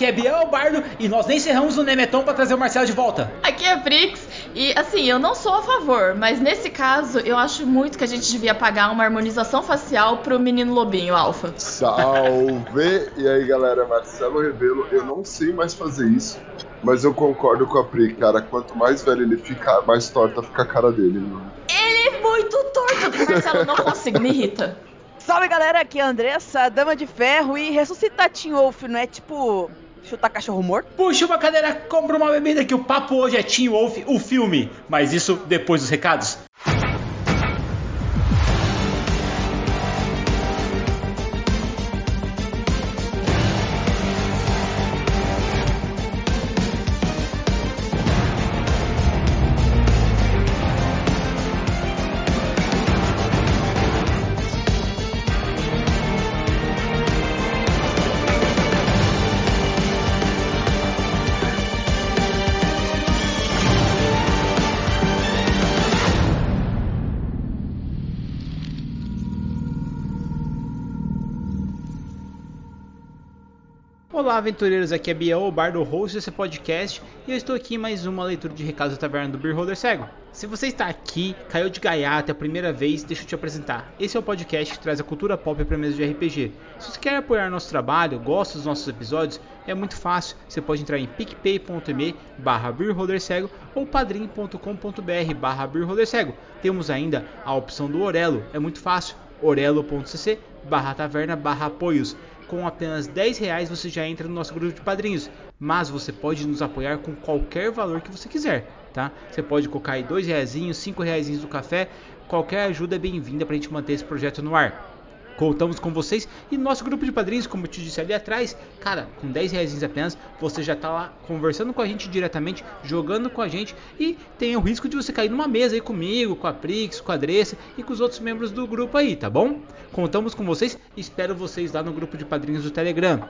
Aqui é Biel Bardo e nós nem encerramos o Nemeton para trazer o Marcelo de volta. Aqui é Prix e assim, eu não sou a favor, mas nesse caso eu acho muito que a gente devia pagar uma harmonização facial pro menino lobinho alfa. Salve! E aí galera, Marcelo Rebelo, eu não sei mais fazer isso, mas eu concordo com a Pri, cara. Quanto mais velho ele fica, mais torta fica a cara dele. Mano. Ele é muito torto, Marcelo, não consigo, me irrita. Salve galera, aqui é a Andressa, Dama de Ferro e ressuscitar Tim Wolf não é tipo chutar cachorro morto? Puxa uma cadeira, compra uma bebida que o papo hoje é Teen Wolf, o filme. Mas isso depois dos recados. Aventureiros, aqui é Biel, o bar do host desse podcast, e eu estou aqui em mais uma leitura de recados da taverna do Beer Holder Cego. Se você está aqui, caiu de gaiata a primeira vez, deixa eu te apresentar. Esse é o podcast que traz a cultura pop para mesa de RPG. Se você quer apoiar nosso trabalho, gosta dos nossos episódios, é muito fácil. Você pode entrar em picpay.me barra cego ou padrim.com.br barra cego. Temos ainda a opção do Orelo, é muito fácil, orelo.cc barra taverna barra apoios com apenas 10 reais você já entra no nosso grupo de padrinhos. Mas você pode nos apoiar com qualquer valor que você quiser, tá? Você pode colocar aí 2 reais, 5 reais do café. Qualquer ajuda é bem-vinda para a gente manter esse projeto no ar. Contamos com vocês e nosso grupo de padrinhos, como eu te disse ali atrás, cara, com 10 reais apenas, você já tá lá conversando com a gente diretamente, jogando com a gente e tem o risco de você cair numa mesa aí comigo, com a Prix, com a Dressa e com os outros membros do grupo aí, tá bom? Contamos com vocês espero vocês lá no grupo de padrinhos do Telegram.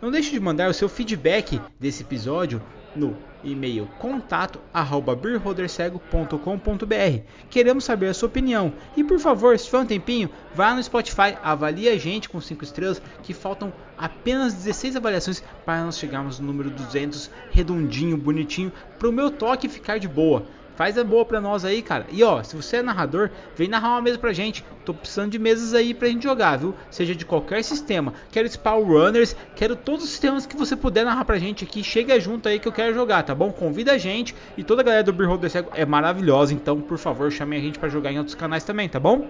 Não deixe de mandar o seu feedback desse episódio no e-mail contato@beerholdercego.com.br. Queremos saber a sua opinião. E por favor, se tiver um tempinho, vá no Spotify, avalie a gente com 5 estrelas, que faltam apenas 16 avaliações para nós chegarmos no número 200, redondinho, bonitinho, para o meu toque ficar de boa. Faz a boa pra nós aí, cara. E ó, se você é narrador, vem narrar uma mesa pra gente. Tô precisando de mesas aí pra gente jogar, viu? Seja de qualquer sistema. Quero Spawn Runners, quero todos os sistemas que você puder narrar pra gente aqui. Chega junto aí que eu quero jogar, tá bom? Convida a gente. E toda a galera do Beer Cego é maravilhosa. Então, por favor, chame a gente pra jogar em outros canais também, tá bom?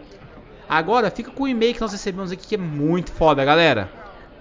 Agora, fica com o e-mail que nós recebemos aqui que é muito foda, galera.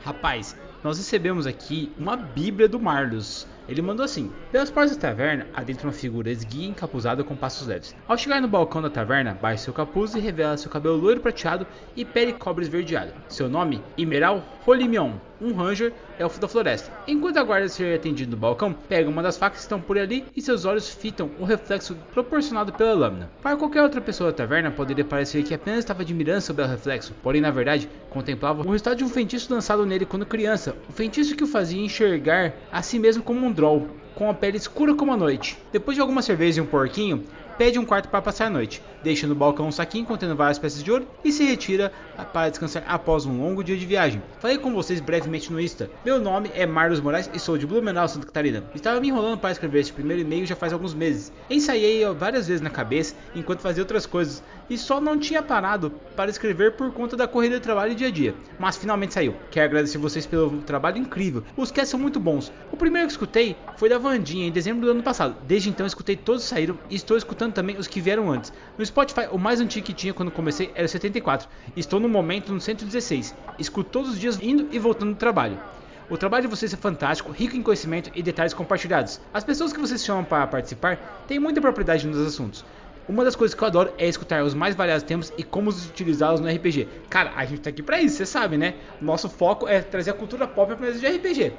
Rapaz, nós recebemos aqui uma Bíblia do Marlos. Ele mandou assim: Pelas portas da taverna, adentra uma figura esguia encapuzada com passos leves. Ao chegar no balcão da taverna, baixa seu capuz e revela seu cabelo loiro prateado e pele cobre esverdeado. Seu nome, Imeral Rolimion, um ranger elfo da floresta. Enquanto aguarda ser atendido no balcão, pega uma das facas que estão por ali e seus olhos fitam o reflexo proporcionado pela lâmina. Para qualquer outra pessoa da taverna, poderia parecer que apenas estava admirando seu belo reflexo, porém, na verdade, contemplava o resultado de um feitiço lançado nele quando criança, o feitiço que o fazia enxergar a si mesmo como um droll, com a pele escura como a noite. Depois de alguma cerveja e um porquinho, pede um quarto para passar a noite, deixa no balcão um saquinho contendo várias peças de ouro e se retira para descansar após um longo dia de viagem. Falei com vocês brevemente no Insta. Meu nome é Marlos Moraes e sou de Blumenau, Santa Catarina. Estava me enrolando para escrever este primeiro e-mail já faz alguns meses. Ensaiei várias vezes na cabeça enquanto fazia outras coisas e só não tinha parado para escrever por conta da corrida de trabalho dia a dia. Mas finalmente saiu. Quero agradecer vocês pelo trabalho incrível. Os casts são muito bons. O primeiro que escutei foi da Vandinha em dezembro do ano passado. Desde então escutei todos saíram e estou escutando também os que vieram antes. No Spotify, o mais antigo que tinha quando comecei era o 74. Estou no momento no 116. Escuto todos os dias indo e voltando do trabalho. O trabalho de vocês é fantástico, rico em conhecimento e detalhes compartilhados. As pessoas que vocês chamam para participar têm muita propriedade nos assuntos. Uma das coisas que eu adoro é escutar os mais variados temas e como utilizá-los no RPG. Cara, a gente tá aqui para isso, você sabe, né? Nosso foco é trazer a cultura pop para de RPG.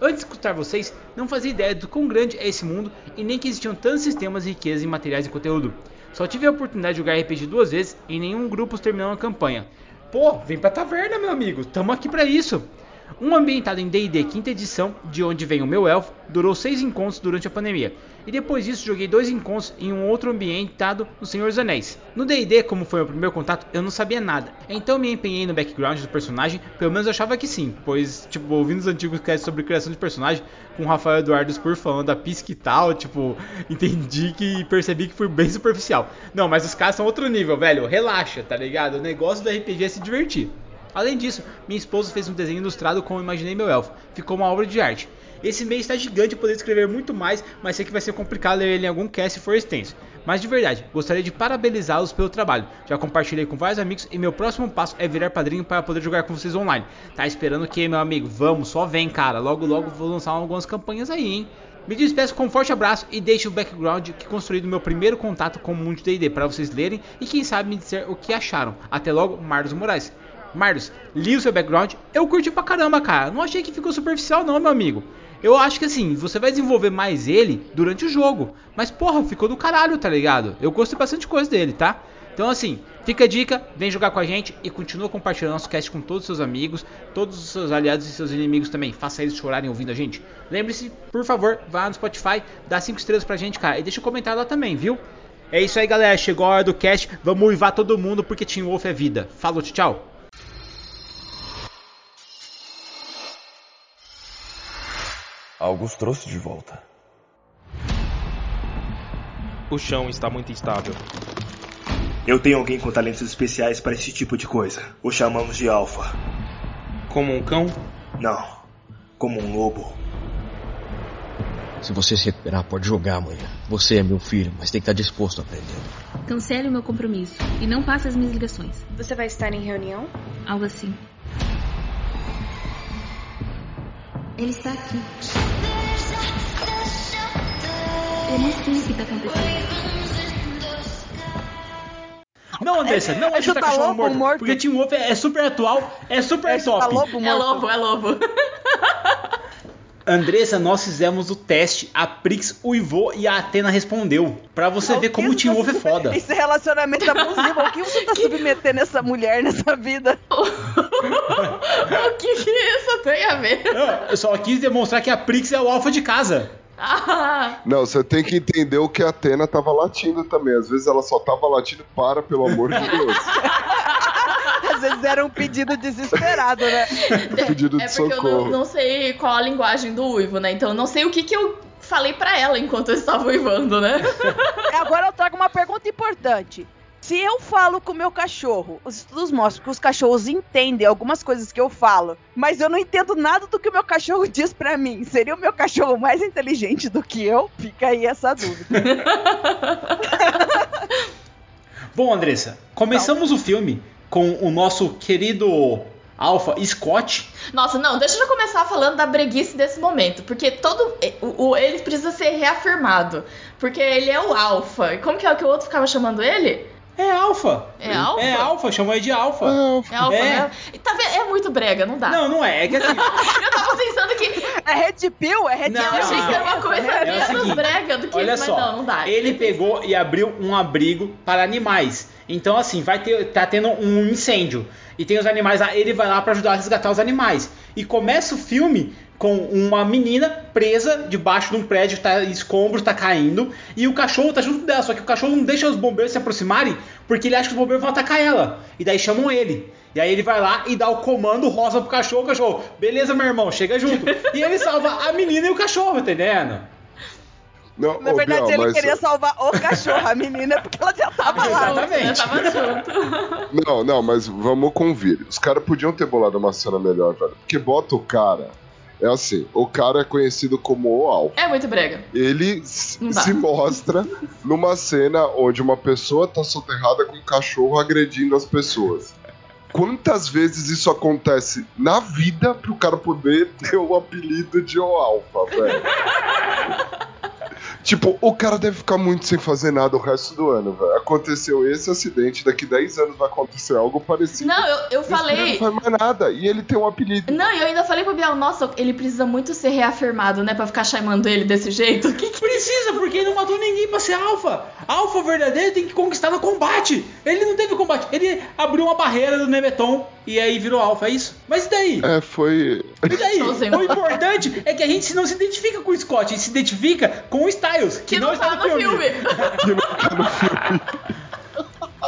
Antes de escutar vocês, não fazia ideia do quão grande é esse mundo e nem que existiam tantos sistemas e riquezas em materiais e conteúdo. Só tive a oportunidade de jogar RPG duas vezes e nenhum grupo terminou a campanha. Pô, vem pra taverna, meu amigo, tamo aqui para isso. Um ambientado em D&D quinta edição, de onde vem o meu elfo, durou seis encontros durante a pandemia. E depois disso joguei dois encontros em um outro ambientado no Senhor dos Anéis. No D&D, como foi o primeiro contato, eu não sabia nada. Então me empenhei no background do personagem, pelo menos eu achava que sim, pois, tipo, ouvindo os antigos casts sobre criação de personagem, com o Rafael Eduardo Spur falando da pisca e tal, tipo, entendi que percebi que fui bem superficial. Não, mas os caras são outro nível, velho, relaxa, tá ligado? O negócio do RPG é se divertir. Além disso, minha esposa fez um desenho ilustrado como imaginei meu elfo. Ficou uma obra de arte. Esse mês está gigante, eu poderia escrever muito mais, mas sei que vai ser complicado ler ele em algum cast se for extenso. Mas de verdade, gostaria de parabenizá-los pelo trabalho. Já compartilhei com vários amigos e meu próximo passo é virar padrinho para poder jogar com vocês online. Tá esperando o que, meu amigo? Vamos, só vem, cara. Logo, logo vou lançar algumas campanhas aí, hein? Me despeço com um forte abraço e deixo o background que construí do meu primeiro contato com o mundo de D&D para vocês lerem e quem sabe me dizer o que acharam. Até logo, Marlos Moraes. Marlos, li o seu background, eu curti pra caramba, cara. Não achei que ficou superficial não, meu amigo. Eu acho que assim, você vai desenvolver mais ele durante o jogo. Mas porra, ficou do caralho, tá ligado? Eu gostei bastante coisa dele, tá? Então assim, fica a dica, vem jogar com a gente e continua compartilhando nosso cast com todos os seus amigos, todos os seus aliados e seus inimigos também. Faça eles chorarem ouvindo a gente. Lembre-se, por favor, vá no Spotify, dá 5 estrelas pra gente, cara, e deixa um comentário lá também, viu? É isso aí, galera. Chegou a hora do cast. Vamos uivar todo mundo porque Team Wolf é vida. Falou, tchau. Algo os trouxe de volta. O chão está muito instável. Eu tenho alguém com talentos especiais para esse tipo de coisa. O chamamos de Alpha. Como um cão? Não, como um lobo. Se você se recuperar, pode jogar amanhã. Você é meu filho, mas tem que estar disposto a aprender. Cancele o meu compromisso e não passe as minhas ligações. Você vai estar em reunião? Algo assim. Ele está aqui. Eu não sei o que está acontecendo. Não, Andressa, não é, é chutar chutar cachorro morto, morto. Porque Team Wolf é, é super atual, é super É top. lobo É lobo, é lobo. Andressa, nós fizemos o teste, a Prix uivou e a Atena respondeu. Pra você ver como o Team Wolf é foda. Esse relacionamento abusivo. O que você tá submetendo essa mulher nessa vida? o que, que isso tem a ver? Não, eu só quis demonstrar que a Prix é o alfa de casa. Ah, Não, você tem que entender o que a Atena tava latindo também. Às vezes ela só tava latindo para, pelo amor de Deus. Às vezes era um pedido desesperado, né? Pedido de é porque eu socorro. não, não sei qual a linguagem do uivo, né? Então eu não sei o que, que eu falei pra ela enquanto eu estava uivando, né? Agora eu trago uma pergunta importante. Se eu falo com o meu cachorro, os estudos mostram que os cachorros entendem algumas coisas que eu falo, mas eu não entendo nada do que o meu cachorro diz pra mim. Seria o meu cachorro mais inteligente do que eu? Fica aí essa dúvida. Bom, Andressa, começamos o filme com o nosso querido alfa Scott. Nossa, não, deixa eu começar falando da breguice desse momento. Porque todo. O, o- ele precisa ser reafirmado. Porque ele é o alfa. E como que é o que o outro ficava chamando ele? É alfa. É alfa? É alfa, chamou ele de alfa. É alfa, É. né? E tá vendo? É muito brega, não dá. Não, não é. É que assim, Eu tava pensando que. É Red Pill? É Red Não, Eu Pill. achei que era uma coisa É o menos seguinte, brega do que olha mas só, não, não dá. ele pegou e abriu um abrigo para animais. Então assim, vai ter, tá tendo um incêndio e tem os animais lá, ele vai lá para ajudar a resgatar os animais. E começa o filme com uma menina presa debaixo de um prédio, tá escombros, tá caindo, e o cachorro tá junto dela, só que o cachorro não deixa os bombeiros se aproximarem, porque ele acha que os bombeiros vão atacar ela. E daí chamam ele. E aí ele vai lá e dá o comando rosa pro cachorro, o cachorro, beleza, meu irmão, chega junto. e ele salva a menina e o cachorro, tá entendendo? Não, Na verdade, Biel, ele mas- queria salvar o cachorro, a menina, porque ela já tava lá. Exatamente. Eu tava junto. Não, não, mas vamos convir. Os caras podiam ter bolado uma cena melhor, velho. Porque bota o cara. É assim, o cara é conhecido como o Alfa. É muito brega. Ele se mostra numa cena onde uma pessoa tá soterrada com um cachorro agredindo as pessoas. Quantas vezes isso acontece na vida pro cara poder ter o apelido de O Alfa, velho? Tipo, o cara deve ficar muito sem fazer nada o resto do ano, velho. Aconteceu esse acidente, daqui 10 anos vai acontecer algo parecido. Não, eu, eu falei. não faz mais nada. E ele tem um apelido. Não, e eu ainda falei pro Biel, nossa, ele precisa muito ser reafirmado, né? Pra ficar chamando ele desse jeito. O que que precisa, porque ele não matou ninguém pra ser alfa. Alfa verdadeiro tem que conquistar no combate. Ele não teve combate. Ele abriu uma barreira do Nemeton e aí virou alfa, é isso? Mas e daí? É, foi. E daí? O importante é que a gente não se identifica com o Scott, a gente se identifica com o Styles, que, Que não está tá no filme. Que não tá no filme.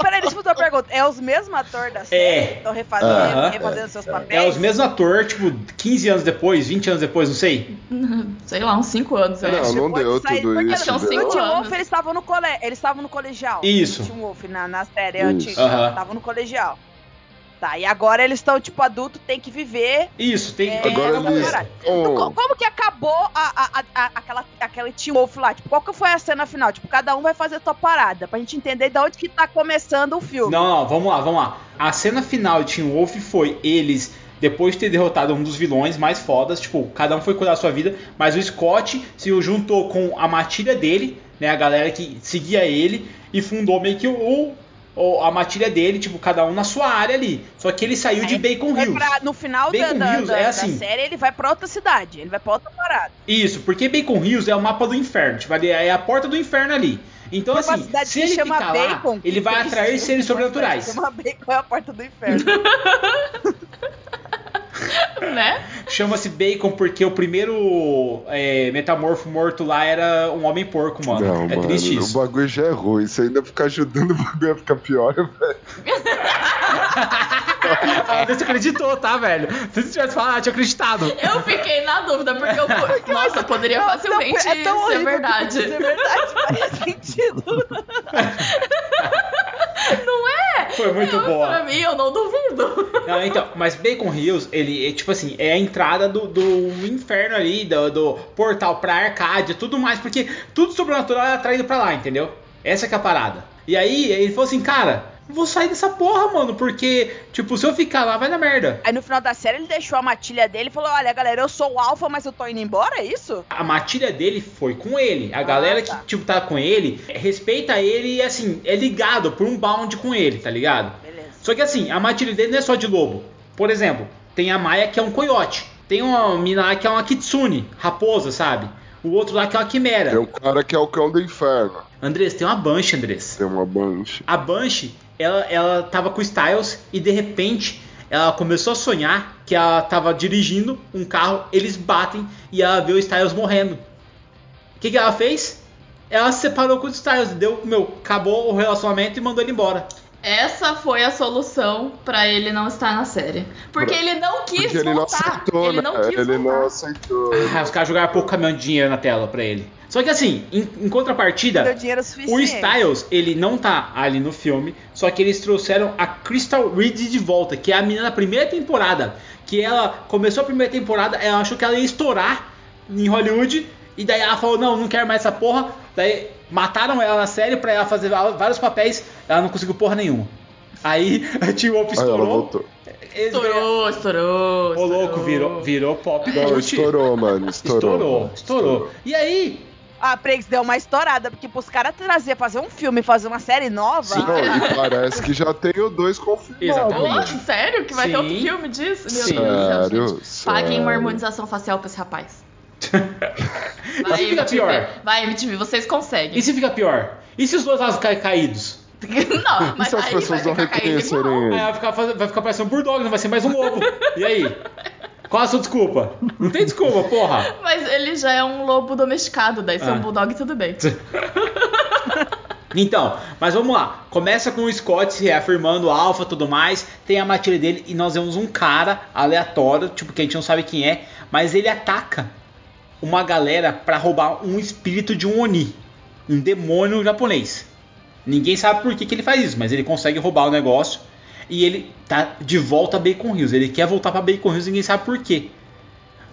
Peraí, deixa eu fazer uma pergunta. É os mesmos atores da série? É. que Estão refazendo, Aham. refazendo seus papéis? É os mesmos atores, tipo, 15 anos depois, 20 anos depois, não sei. Sei lá, uns 5 anos. eu Não, acho. não Pode deu sair, tudo porque isso. cinco O Tim anos. Wolf, eles estavam no, cole... eles estavam no colegial. Isso. O Tim Wolf, na, na série Isso. antiga. Aham. Estavam no colegial. Tá, e agora eles estão, tipo, adulto, tem que viver. Isso, tem, É, tem Agora eles. Oh, Então, co- como que acabou a, a, a, aquela, aquele Tim Wolf lá? Tipo, qual que foi a cena final? Tipo, cada um vai fazer a sua parada, pra gente entender de onde que tá começando o filme. Não, não, vamos lá, vamos lá. A cena final de Team Wolf foi eles, depois de ter derrotado um dos vilões mais fodas, tipo, cada um foi cuidar da sua vida, mas o Scott se juntou com a matilha dele, né, a galera que seguia ele, e fundou meio que o, o- a matilha dele, tipo, cada um na sua área ali. Só que ele saiu de Bacon Hills. pra- no final da, Bacon da, Hills da- é da assim. série, ele vai pra outra cidade, ele vai pra outra parada. Isso, porque Bacon Hills é o mapa do inferno, tipo, é a porta do inferno ali. Então, Tem assim, se ele ficar Bacon. lá, ele vai atrair seres sobrenaturais. Chama Bacon é a porta do inferno. Né? Chama-se Bacon porque o primeiro é, metamorfo morto lá era um homem porco, mano. Não, é mano, triste o isso. bagulho já é ruim. Você ainda ficar ajudando o bagulho a ficar pior, velho. Ah, você acreditou, tá, velho? Se você tivesse falado, eu tinha acreditado. Eu fiquei na dúvida, porque eu. Nossa, poderia facilmente não, é tão ser que verdade. É verdade, faz sentido. Não é? Foi muito eu, boa. Pra mim, eu não duvido. Não, então, mas Bacon Hills, ele é tipo assim, é a entrada do, do inferno ali, do, do portal pra Arcádia, tudo mais, porque tudo sobrenatural é atraído pra lá, entendeu? Essa é a parada. E aí ele falou assim, cara, vou sair dessa porra, mano, porque, tipo, se eu ficar lá vai dar merda. Aí no final da série ele deixou a matilha dele e falou: Olha, galera, eu sou o alfa, mas eu tô indo embora, é isso? A matilha dele foi com ele. A Ah, galera tá. que, tipo, tá com ele, respeita ele e, assim, é ligado por um bound com ele, tá ligado? Beleza. Só que assim, a matilha dele não é só de lobo. Por exemplo, tem a Maia que é um coiote. Tem uma mina lá que é uma kitsune, raposa, sabe? O outro lá que é uma quimera. Tem um cara que é o cão do inferno. Andrés, tem uma Banshee, Andrés. Tem uma banshee. A Banshee, ela, ela tava com o Styles e de repente ela começou a sonhar que ela tava dirigindo um carro, eles batem e ela vê o Styles morrendo. O que, que ela fez? Ela se separou com o Styles, deu, meu, acabou o relacionamento e mandou ele embora. Essa foi a solução pra ele não estar na série. Porque ele não quis Porque ele não voltar. aceitou, ele né? não quis ele voltar. não aceitou. Ah, os caras jogaram pouco caminhão de dinheiro na tela pra ele. Só que assim, em, em contrapartida, o. Styles, ele não tá ali no filme, só que eles trouxeram a Crystal Reed de volta, que é a menina da primeira temporada. Que ela começou a primeira temporada, ela achou que ela ia estourar em Hollywood, e daí ela falou: Não, não quero mais essa porra. Daí mataram ela na série pra ela fazer vários papéis, ela não conseguiu porra nenhuma. Aí a Team Wolf estourou. Estourou, estourou. Ô louco, virou, virou pop Não, estourou, mano. Estourou. Estourou, estourou. E aí, A Pregs deu uma estourada, porque pros caras trazer, fazer um filme, fazer uma série nova. Sim. Não, e parece que já tem o dois confirmado. Exatamente. Nossa, sério? Que vai ter Sim. outro filme disso? Meu Sim. Deus do céu. Paguem uma harmonização facial pra esse rapaz. E Vai, se fica MTV. pior? Vai, MTV, vocês conseguem. E se fica pior? E se os dois lados caem caídos? não, mas se as aí pessoas vai não reconhecerem ele? Aí vai ficar, vai ficar parecendo um bulldog, não vai ser mais um lobo. E aí? Qual a sua desculpa? Não tem desculpa, porra. Mas ele já é um lobo domesticado, daí ser Ah. um bulldog tudo bem. Então, mas vamos lá. Começa com o Scott se reafirmando alfa e tudo mais. Tem a matilha dele e nós vemos um cara aleatório, tipo, que a gente não sabe quem é, mas ele ataca uma galera pra roubar um espírito de um Oni, um demônio japonês. Ninguém sabe por que, que ele faz isso, mas ele consegue roubar o negócio e ele tá de volta a Bacon Hills. Ele quer voltar pra Bacon Hills e ninguém sabe por quê.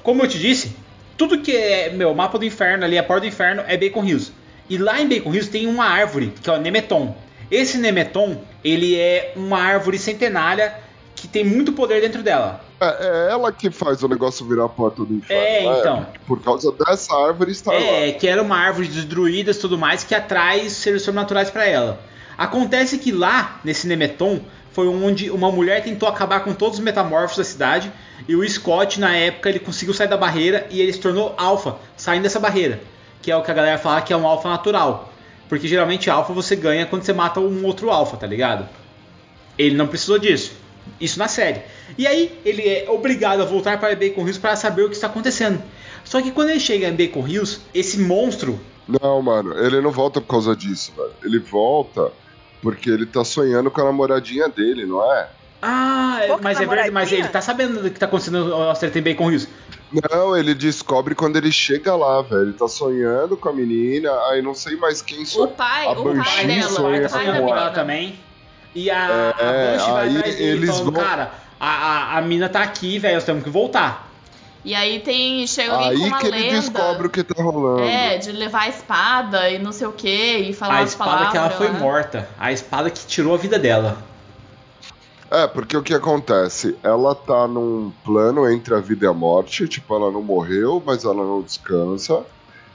Como eu te disse, tudo que é, meu, mapa do inferno ali, a porta do inferno é Bacon Hills. E lá em Bacon Hills tem uma árvore, que é o Nemeton. Esse Nemeton, ele é uma árvore centenária que tem muito poder dentro dela. É, é ela que faz o negócio virar a porta do inferno. É, né? então. Por causa dessa árvore está lá. É, que era uma árvore dos druidas e tudo mais que atrai seres sobrenaturais pra ela. Acontece que lá, nesse Nemeton, foi onde uma mulher tentou acabar com todos os metamorfos da cidade e o Scott, na época, ele conseguiu sair da barreira e ele se tornou alfa, saindo dessa barreira. que é o que a galera fala que é um alfa natural. Porque geralmente alfa você ganha quando você mata um outro alfa, tá ligado? Ele não precisou disso. Isso na série. E aí ele é obrigado a voltar para Bacon Hills para saber o que está acontecendo. Só que quando ele chega em Bacon Hills, esse monstro Não, mano, ele não volta por causa disso, velho. Ele volta porque ele tá sonhando com a namoradinha dele, não é? Ah, Pouca mas é verdade, mas ele tá sabendo do que tá acontecendo ao treta em Bacon Hills. Não, ele descobre quando ele chega lá, velho. Ele tá sonhando com a menina, aí não sei mais quem O sonha. pai, A o pai dela, sonha o tá com pai da sonhando com ela menina. também. E a, É, a Banshee vai aí atrás dele eles falando, vão- cara, a, a, a mina tá aqui, velho, nós temos que voltar. E aí tem. Chega alguém com Aí uma que ele lenda. descobre o que tá rolando. É, de levar a espada e não sei o que, e falar a as espada palavras. que ela foi lá. morta. A espada que tirou a vida dela. É, porque o que acontece? Ela tá num plano entre a vida e a morte, tipo, ela não morreu, mas ela não descansa.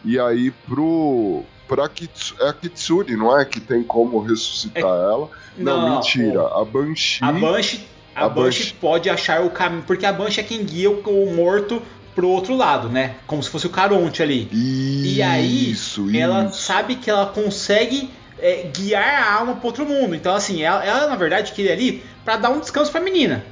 E aí pro. Pra Kitsu, é a Kitsune, não é? Que tem como ressuscitar ela. Não, Não, mentira. A Banshee. A Banshee, a A Banshee Banshee. pode achar o caminho, porque a Banshee é quem guia o, o morto pro outro lado, né? Como se fosse o Caronte ali. E aí, Isso, ela isso. sabe que ela consegue é, guiar a alma pro outro mundo. Então, assim, ela, ela, na verdade queria ali pra dar um descanso pra menina.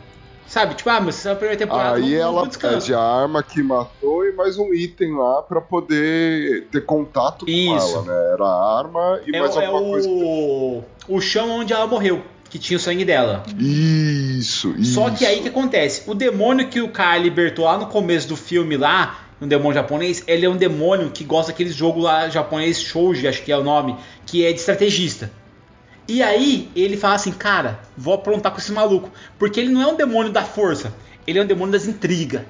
Sabe? Tipo, ah, mas você é a primeira temporada, Aí não, não ela descanso. pede a arma que matou e mais um item lá pra poder ter contato com Isso. ela, né? Era a arma e É, mais é alguma coisa. o, o chão onde ela morreu, que tinha o sangue dela. Isso, isso. Só que aí que acontece? O demônio que o cara libertou lá no começo do filme lá, um demônio japonês, ele é um demônio que gosta daquele jogo lá japonês Shouji, acho que é o nome, que é de estrategista. E aí ele fala assim, cara, vou aprontar com esse maluco, porque ele não é um demônio da força, ele é um demônio das intrigas.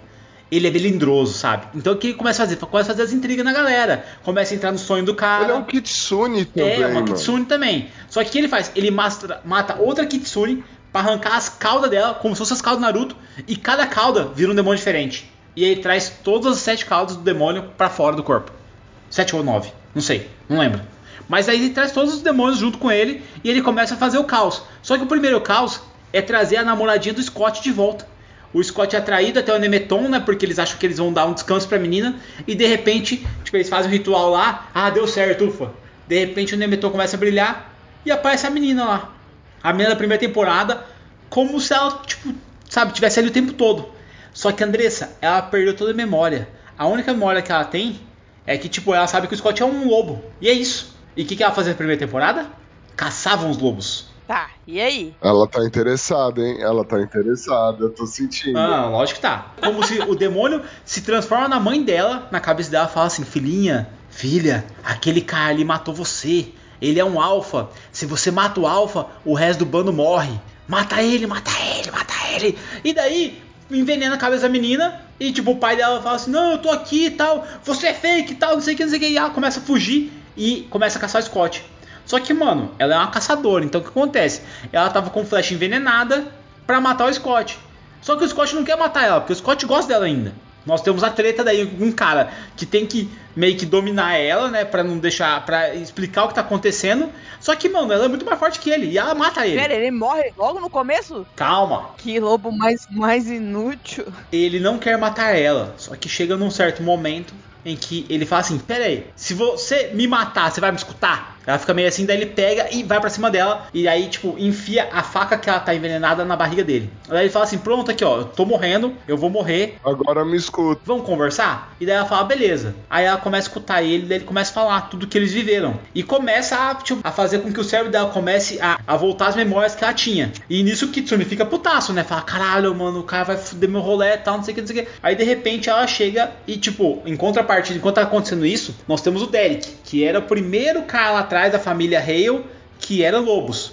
Ele é melindroso, sabe? Então o que ele começa a fazer? Começa a fazer as intrigas na galera. Começa a entrar no sonho do cara. Ele é um Kitsune também, É, uma mano. Kitsune também. Só que o que ele faz? Ele mata outra Kitsune pra arrancar as caudas dela, como se fossem as caudas do Naruto, e cada cauda vira um demônio diferente. E aí ele traz todas as sete caudas do demônio pra fora do corpo. Sete ou nove, não sei, não lembro. Mas aí ele traz todos os demônios junto com ele e ele começa a fazer o caos. Só que o primeiro caos é trazer a namoradinha do Scott de volta. O Scott é atraído até o Nemeton, né? Porque eles acham que eles vão dar um descanso pra menina. E de repente, tipo, eles fazem um ritual lá. Ah, deu certo, ufa. De repente o Nemeton começa a brilhar e aparece a menina lá. A menina da primeira temporada, como se ela, tipo, sabe, tivesse ali o tempo todo. Só que a Andressa, ela perdeu toda a memória. A única memória que ela tem é que, tipo, ela sabe que o Scott é um lobo. E é isso. E o que, que ela fazia na primeira temporada? Caçavam os lobos. Tá, e aí? Ela tá interessada, hein? Ela tá interessada, eu tô sentindo. Ah, lógico que tá. Como se o demônio se transforma na mãe dela, na cabeça dela, fala assim: Filhinha, filha, aquele cara ali matou você. Ele é um alfa. Se você mata o alfa, o resto do bando morre. Mata ele, mata ele, mata ele. E daí, envenena a cabeça da menina. E tipo, o pai dela fala assim: Não, eu tô aqui e tal. Você é fake e tal, não sei o que, não sei o que. E ela começa a fugir e começa a caçar o Scott. Só que, mano, ela é uma caçadora. Então o que acontece? Ela tava com flecha envenenada pra matar o Scott. Só que o Scott não quer matar ela, porque o Scott gosta dela ainda. Nós temos a treta daí com um cara que tem que meio que dominar ela, né, Pra não deixar, Pra explicar o que tá acontecendo. Só que, mano, ela é muito mais forte que ele e ela mata ele. Pera, ele morre logo no começo? Calma. Que lobo mais, mais inútil. Ele não quer matar ela, só que chega num certo momento em que ele fala assim: Pera aí, se você me matar, você vai me escutar? Ela fica meio assim, daí ele pega e vai pra cima dela. E aí, tipo, enfia a faca que ela tá envenenada na barriga dele. Daí ele fala assim: Pronto, aqui ó, eu tô morrendo, eu vou morrer. Agora me escuta. Vamos conversar? E daí ela fala, beleza. Aí ela começa a escutar ele, daí ele começa a falar tudo que eles viveram. E começa a, tipo, a fazer com que o cérebro dela comece a, a voltar às memórias que ela tinha. E nisso o Kitsune fica putaço, né? Fala, caralho, mano, o cara vai fuder meu rolê e tal, não sei o que, não sei o que. Aí de repente ela chega e, tipo, em contrapartida, enquanto tá acontecendo isso, nós temos o Derek, que era o primeiro cara lá atrás da família Hale, que era lobos.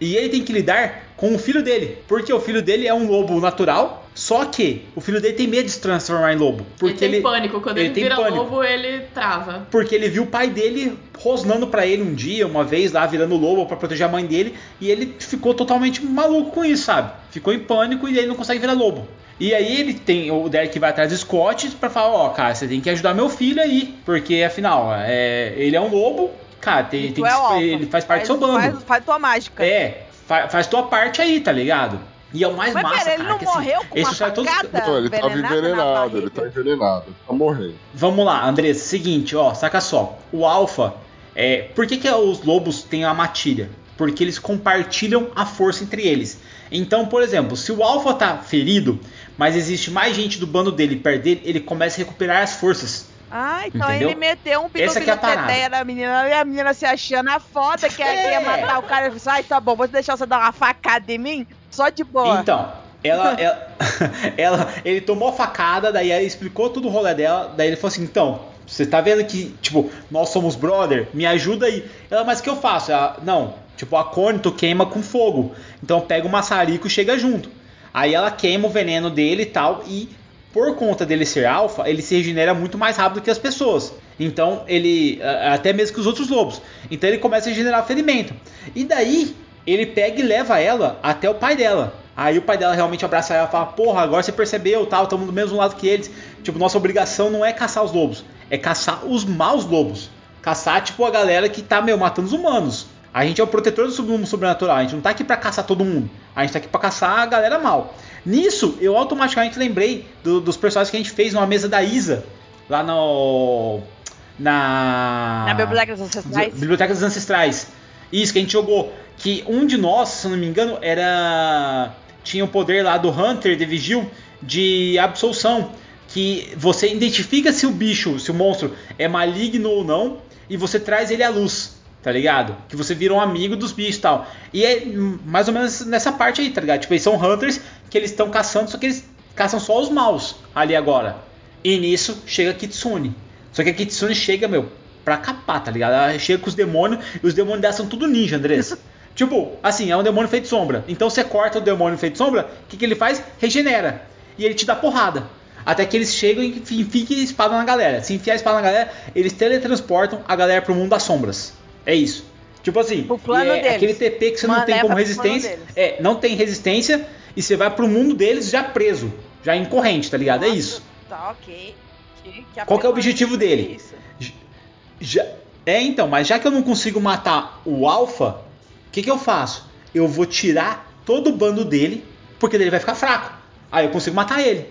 E ele tem que lidar com o filho dele. Porque o filho dele é um lobo natural. Só que o filho dele tem medo de se transformar em lobo. Porque ele tem pânico. Quando ele ele, vira pânico. lobo, ele trava. Porque ele viu o pai dele rosnando pra ele um dia, uma vez lá, virando lobo pra proteger a mãe dele. E ele ficou totalmente maluco com isso, sabe? Ficou em pânico e ele não consegue virar lobo. E aí ele tem o Derek vai atrás do Scott pra falar, ó, cara, você tem que ajudar meu filho aí. Porque afinal, é, ele é um lobo, cara, tem, tem é que, ele faz parte do seu bando. Faz, faz tua mágica. É, fa- faz tua parte aí, tá ligado? E é o mais Mas massa, pera, ele cara, não que, assim, morreu com esse uma todos- facada Não, ele tava envenenada na envenenado, ele tá envenenado. Tá morrendo. Vamos lá, Andressa, seguinte, ó, saca só. O alfa, é, por que, que os lobos têm a matilha? Porque eles compartilham a força entre eles. Então, por exemplo, se o alfa tá ferido, mas existe mais gente do bando dele perto dele, ele começa a recuperar as forças. Ah, então Entendeu? ele meteu um que é na menina e a menina se achando a foda que É. ia matar o cara. Ele disse, ai, tá bom, vou deixar você dar uma facada em mim? Só de boa. Então, ela, ela, ela- ele tomou a facada, daí ela explicou tudo o rolê dela, daí ele falou assim, então, você tá vendo que, tipo, nós somos brother, me ajuda aí. Ela, mas o que eu faço? Ela, não, tipo, a cônito queima com fogo, então pega o maçarico e chega junto. Aí ela queima o veneno dele e tal, e por conta dele ser alfa, ele se regenera muito mais rápido que as pessoas. Então ele. Até mesmo que os outros lobos. Então ele começa a generar ferimento. E daí ele pega e leva ela até o pai dela. Aí o pai dela realmente abraça ela e fala: Porra, agora você percebeu, tal, estamos do mesmo lado que eles. Tipo, nossa obrigação não é caçar os lobos, é caçar os maus lobos. Caçar, tipo, a galera que tá, meu, matando os humanos. A gente é o protetor do submundo sobrenatural. A gente não tá aqui pra caçar todo mundo. A gente tá aqui pra caçar a galera mal. Nisso, eu automaticamente lembrei do- dos personagens que a gente fez numa mesa da Isa. Lá no. Na. Na Biblioteca dos Ancestrais? Biblioteca dos Ancestrais. Isso, que a gente jogou. Que um de nós, se não me engano, era. Tinha o poder lá do Hunter, de Vigil, de absolução. Que você identifica se o bicho, se o monstro é maligno ou não, e você traz ele à luz, tá ligado? Que você vira um amigo dos bichos e tal. E é mais ou menos nessa parte aí, tá ligado? Tipo, eles são Hunters que eles estão caçando, só que eles caçam só os maus ali agora. E nisso chega a Kitsune. Só que a Kitsune chega, meu, pra capar, tá ligado? Ela chega com os demônios e os demônios dela são tudo ninja, Andressa. tipo, assim, é um demônio feito sombra. Então você corta o demônio feito sombra, o que, que ele faz? Regenera. E ele te dá porrada. Até que eles chegam e enfi- enfiam a espada na galera. Se enfiar a espada na galera, eles teletransportam a galera pro mundo das sombras. É isso. Tipo assim, O plano é deles. aquele TP que você não tem é como resistência. É, não tem resistência e você vai pro mundo deles já preso, já em corrente, tá ligado? É Nossa, isso. Tá, ok. Que- que Qual que é o objetivo dele? isso. Já- é então, mas já que eu não consigo matar o Alpha, o que, que eu faço? Eu vou tirar todo o bando dele, porque ele vai ficar fraco. Aí eu consigo matar ele.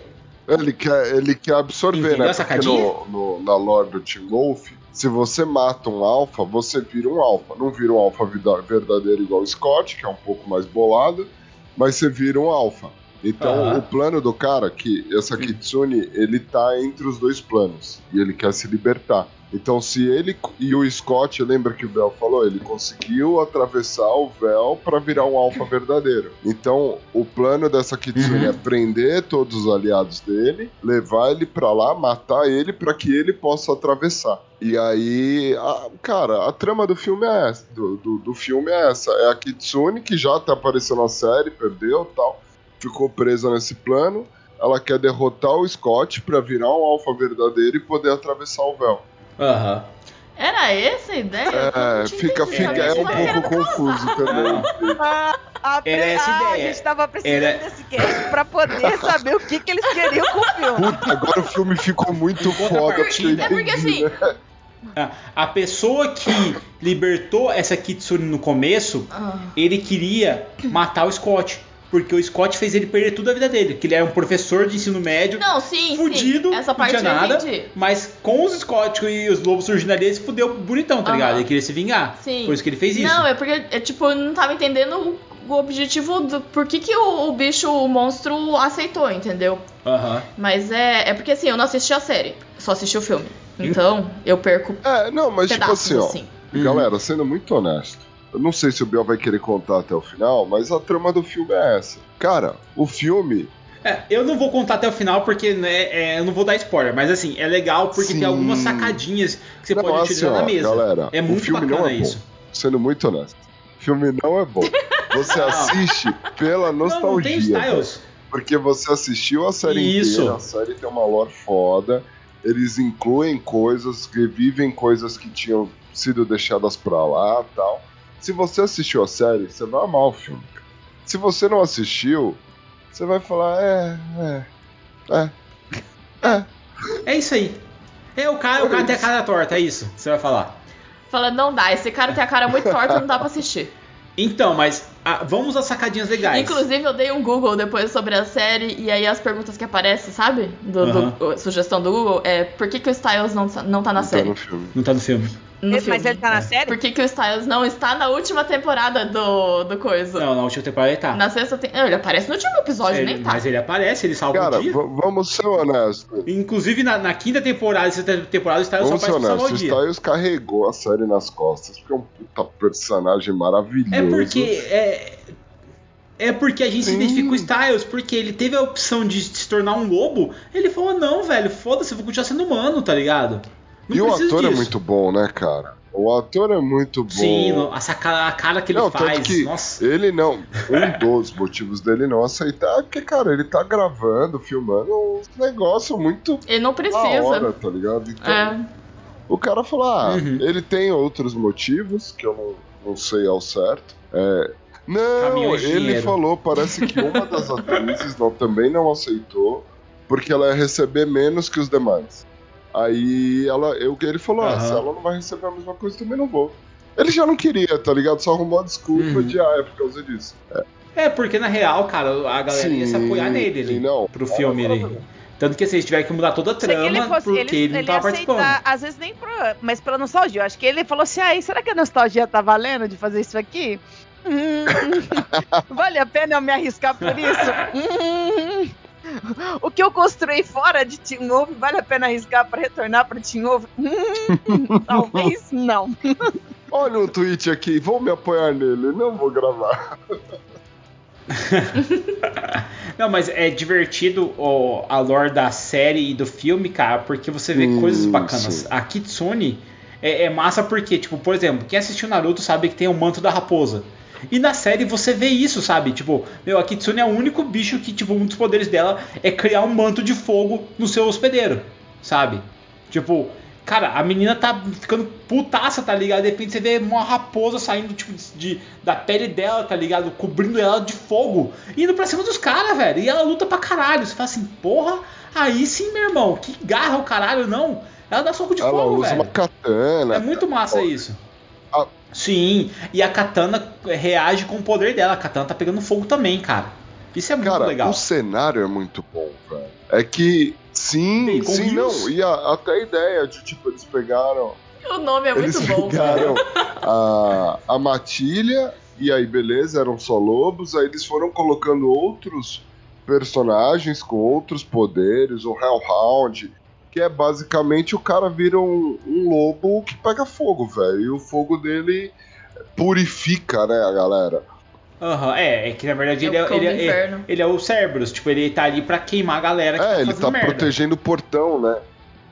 Ele quer, ele quer absorver, Entendeu né? Porque no, no- na lore do Team Wolf, se você mata um alfa, você vira um alfa. Não vira um alfa verdadeiro igual o Scott, que é um pouco mais bolado, mas você vira um alfa. Então o plano do cara, que essa Kitsune, ele tá entre os dois planos. E ele quer se libertar. Então se ele e o Scott, lembra que o Bel falou, ele conseguiu atravessar o véu pra virar um alfa verdadeiro. Então o plano dessa Kitsune Uhum. é prender todos os aliados dele, levar ele pra lá, matar ele pra que ele possa atravessar. E aí, a- cara, a trama do filme é essa. Do, do, do filme é essa. É a Kitsune que já tá aparecendo na série, perdeu tal. Ficou presa nesse plano. Ela quer derrotar o Scott pra virar um alfa verdadeiro e poder atravessar o véu. Aham. Era essa a ideia? É, fica, fica, é um pouco confuso também. Ah, a, Era essa ah, ideia. a gente tava precisando Era- desse cast pra poder saber o que, que eles queriam com o filme. Puta, agora o filme ficou muito foda porque. É porque assim- né? A- A pessoa que libertou essa Kitsune no começo, Ah. ele queria matar o Scott. Porque o Scott fez ele perder tudo a vida dele. Que ele era um professor de ensino médio, Não, sim, fudido, sim. Essa não parte tinha eu nada. Mas com os Scott e os lobos surgindo ali, ele se fudeu bonitão, tá Aham. ligado? Ele queria se vingar. Sim. Por isso que ele fez isso. Não, é porque, é, tipo, eu não tava entendendo o, o objetivo do. Por que, que o, o bicho, o monstro, aceitou, entendeu? Aham. Mas é, é porque assim, eu não assisti a série, só assisti o filme. Então, eu perco É, não, mas tipo pedaços assim, ó. assim. Uhum. Galera, sendo muito honesto, eu não sei se o Biel vai querer contar até o final, mas a trama do filme é essa. Cara, o filme. É, eu não vou contar até o final porque né, é, eu não vou dar spoiler, mas assim, é legal porque Sim. tem algumas sacadinhas que você Não, pode assim, utilizar ó, na mesa. galera, é muito bacana não é bom. isso. Sendo muito honesto, o filme não é bom. Você Não. assiste pela Não, não tem nostalgia. styles. Porque você assistiu a série Isso. inteira, a série tem uma lore foda, eles incluem coisas, revivem coisas que tinham sido deixadas pra lá tal. Se você assistiu a série, você vai amar o filme. Se você não assistiu, você vai falar, é, é, é, é. É isso aí. É o cara, o cara tem a cara torta, é isso que você vai falar. Fala, não dá, esse cara tem a cara muito torta, não dá pra assistir. Então, mas ah, vamos às sacadinhas legais. Inclusive, eu dei um Google depois sobre a série e aí as perguntas que aparecem, sabe? Do, do- sugestão do Google é por que, que o Styles não, não tá na Não tá série? no filme. Não tá no filme. No Ele- filme. mas ele tá na série? Por que, que o Styles não está na última temporada do, do coisa? Não, na última temporada ele tá. Na sexta tem... Ele aparece no último episódio, Ele- nem tá. Mas ele aparece, ele salva Cara, o dia. vamos ser honestos. Inclusive na, na quinta temporada e sexta temporada o Styles só Vamos ser aparece honestos. o O dia. Styles carregou a série nas costas, porque é um puta personagem maravilhoso. É porque. É, é porque a gente se Sim. identifica com o Styles, porque ele teve a opção de se tornar um lobo. Ele falou: não, velho, foda-se, eu vou continuar sendo humano, tá ligado? Não E o ator é disso. muito bom, né, cara? O ator é muito bom. Sim, essa cara, a cara que ele não, faz. tanto que Nossa. ele não. Um dos motivos dele não aceitar é porque, cara, ele tá gravando, filmando um negócio muito Ele não precisa. hora, tá ligado? Então, É. o cara falou: ah, Uhum. ele tem outros motivos que eu não, não sei ao certo. É, não, ele falou, parece que uma das atrizes não, também não aceitou, porque ela ia receber menos que os demais. Aí ela, eu, ele falou: ah, se ela não vai receber a mesma coisa, também não vou. Ele já não queria, tá ligado? Só arrumou a desculpa Uhum. de, ah, é por causa disso. É, porque na real, cara, a galera ia se apoiar nele ali. sim, não. Pro filme ali. Tanto que assim, eles tiveram que mudar toda a trama ele fosse, porque ele, não ele tava ia participando. aceitar, às vezes nem pro, mas pela nostalgia. Eu acho que ele falou assim: aí, será que a nostalgia tá valendo de fazer isso aqui? Hum, vale a pena eu me arriscar por isso? Hum, o que eu construí fora de Team Wolf, vale a pena arriscar pra retornar pra Team Wolf? Hum, talvez não. Olha um tweet aqui, vou me apoiar nele, não vou gravar. Não, mas é divertido ó, a lore da série e do filme, cara, porque você vê Hum, coisas bacanas. sim. A Kitsune é, é massa porque, tipo, por exemplo, quem assistiu Naruto sabe que tem o manto da raposa. E na série você vê isso, sabe? Tipo, meu, a Kitsune é o único bicho que, tipo, um dos poderes dela é criar um manto de fogo no seu hospedeiro, sabe? Tipo, cara, a menina tá ficando putaça, tá ligado? De repente você vê uma raposa saindo, tipo, de, da pele dela, tá ligado? Cobrindo ela de fogo, indo pra cima dos caras, velho. E ela luta pra caralho. Você fala assim, porra, aí sim, meu irmão, que garra o caralho, não. Ela dá soco de Ela fogo, usa velho. uma katana. É muito massa isso. Sim, e a katana reage com o poder dela. A katana tá pegando fogo também, cara. Isso é muito Cara, legal. o cenário é muito bom, velho. É que, sim, sim, Hills. não. E a- até a ideia de, tipo, eles pegaram. O nome é eles muito bom. pegaram a, a matilha, e aí, beleza, eram só lobos. Aí eles foram colocando outros personagens com outros poderes, o Hellhound. Que é basicamente o cara vira um, um lobo que pega fogo, velho. E o fogo dele purifica, né, a galera. Aham, é, é que na verdade É ele, o é, cão ele, é, ele é o Cerberus. Tipo, ele tá ali pra queimar a galera que É, tá ele tá merda. protegendo o portão, né?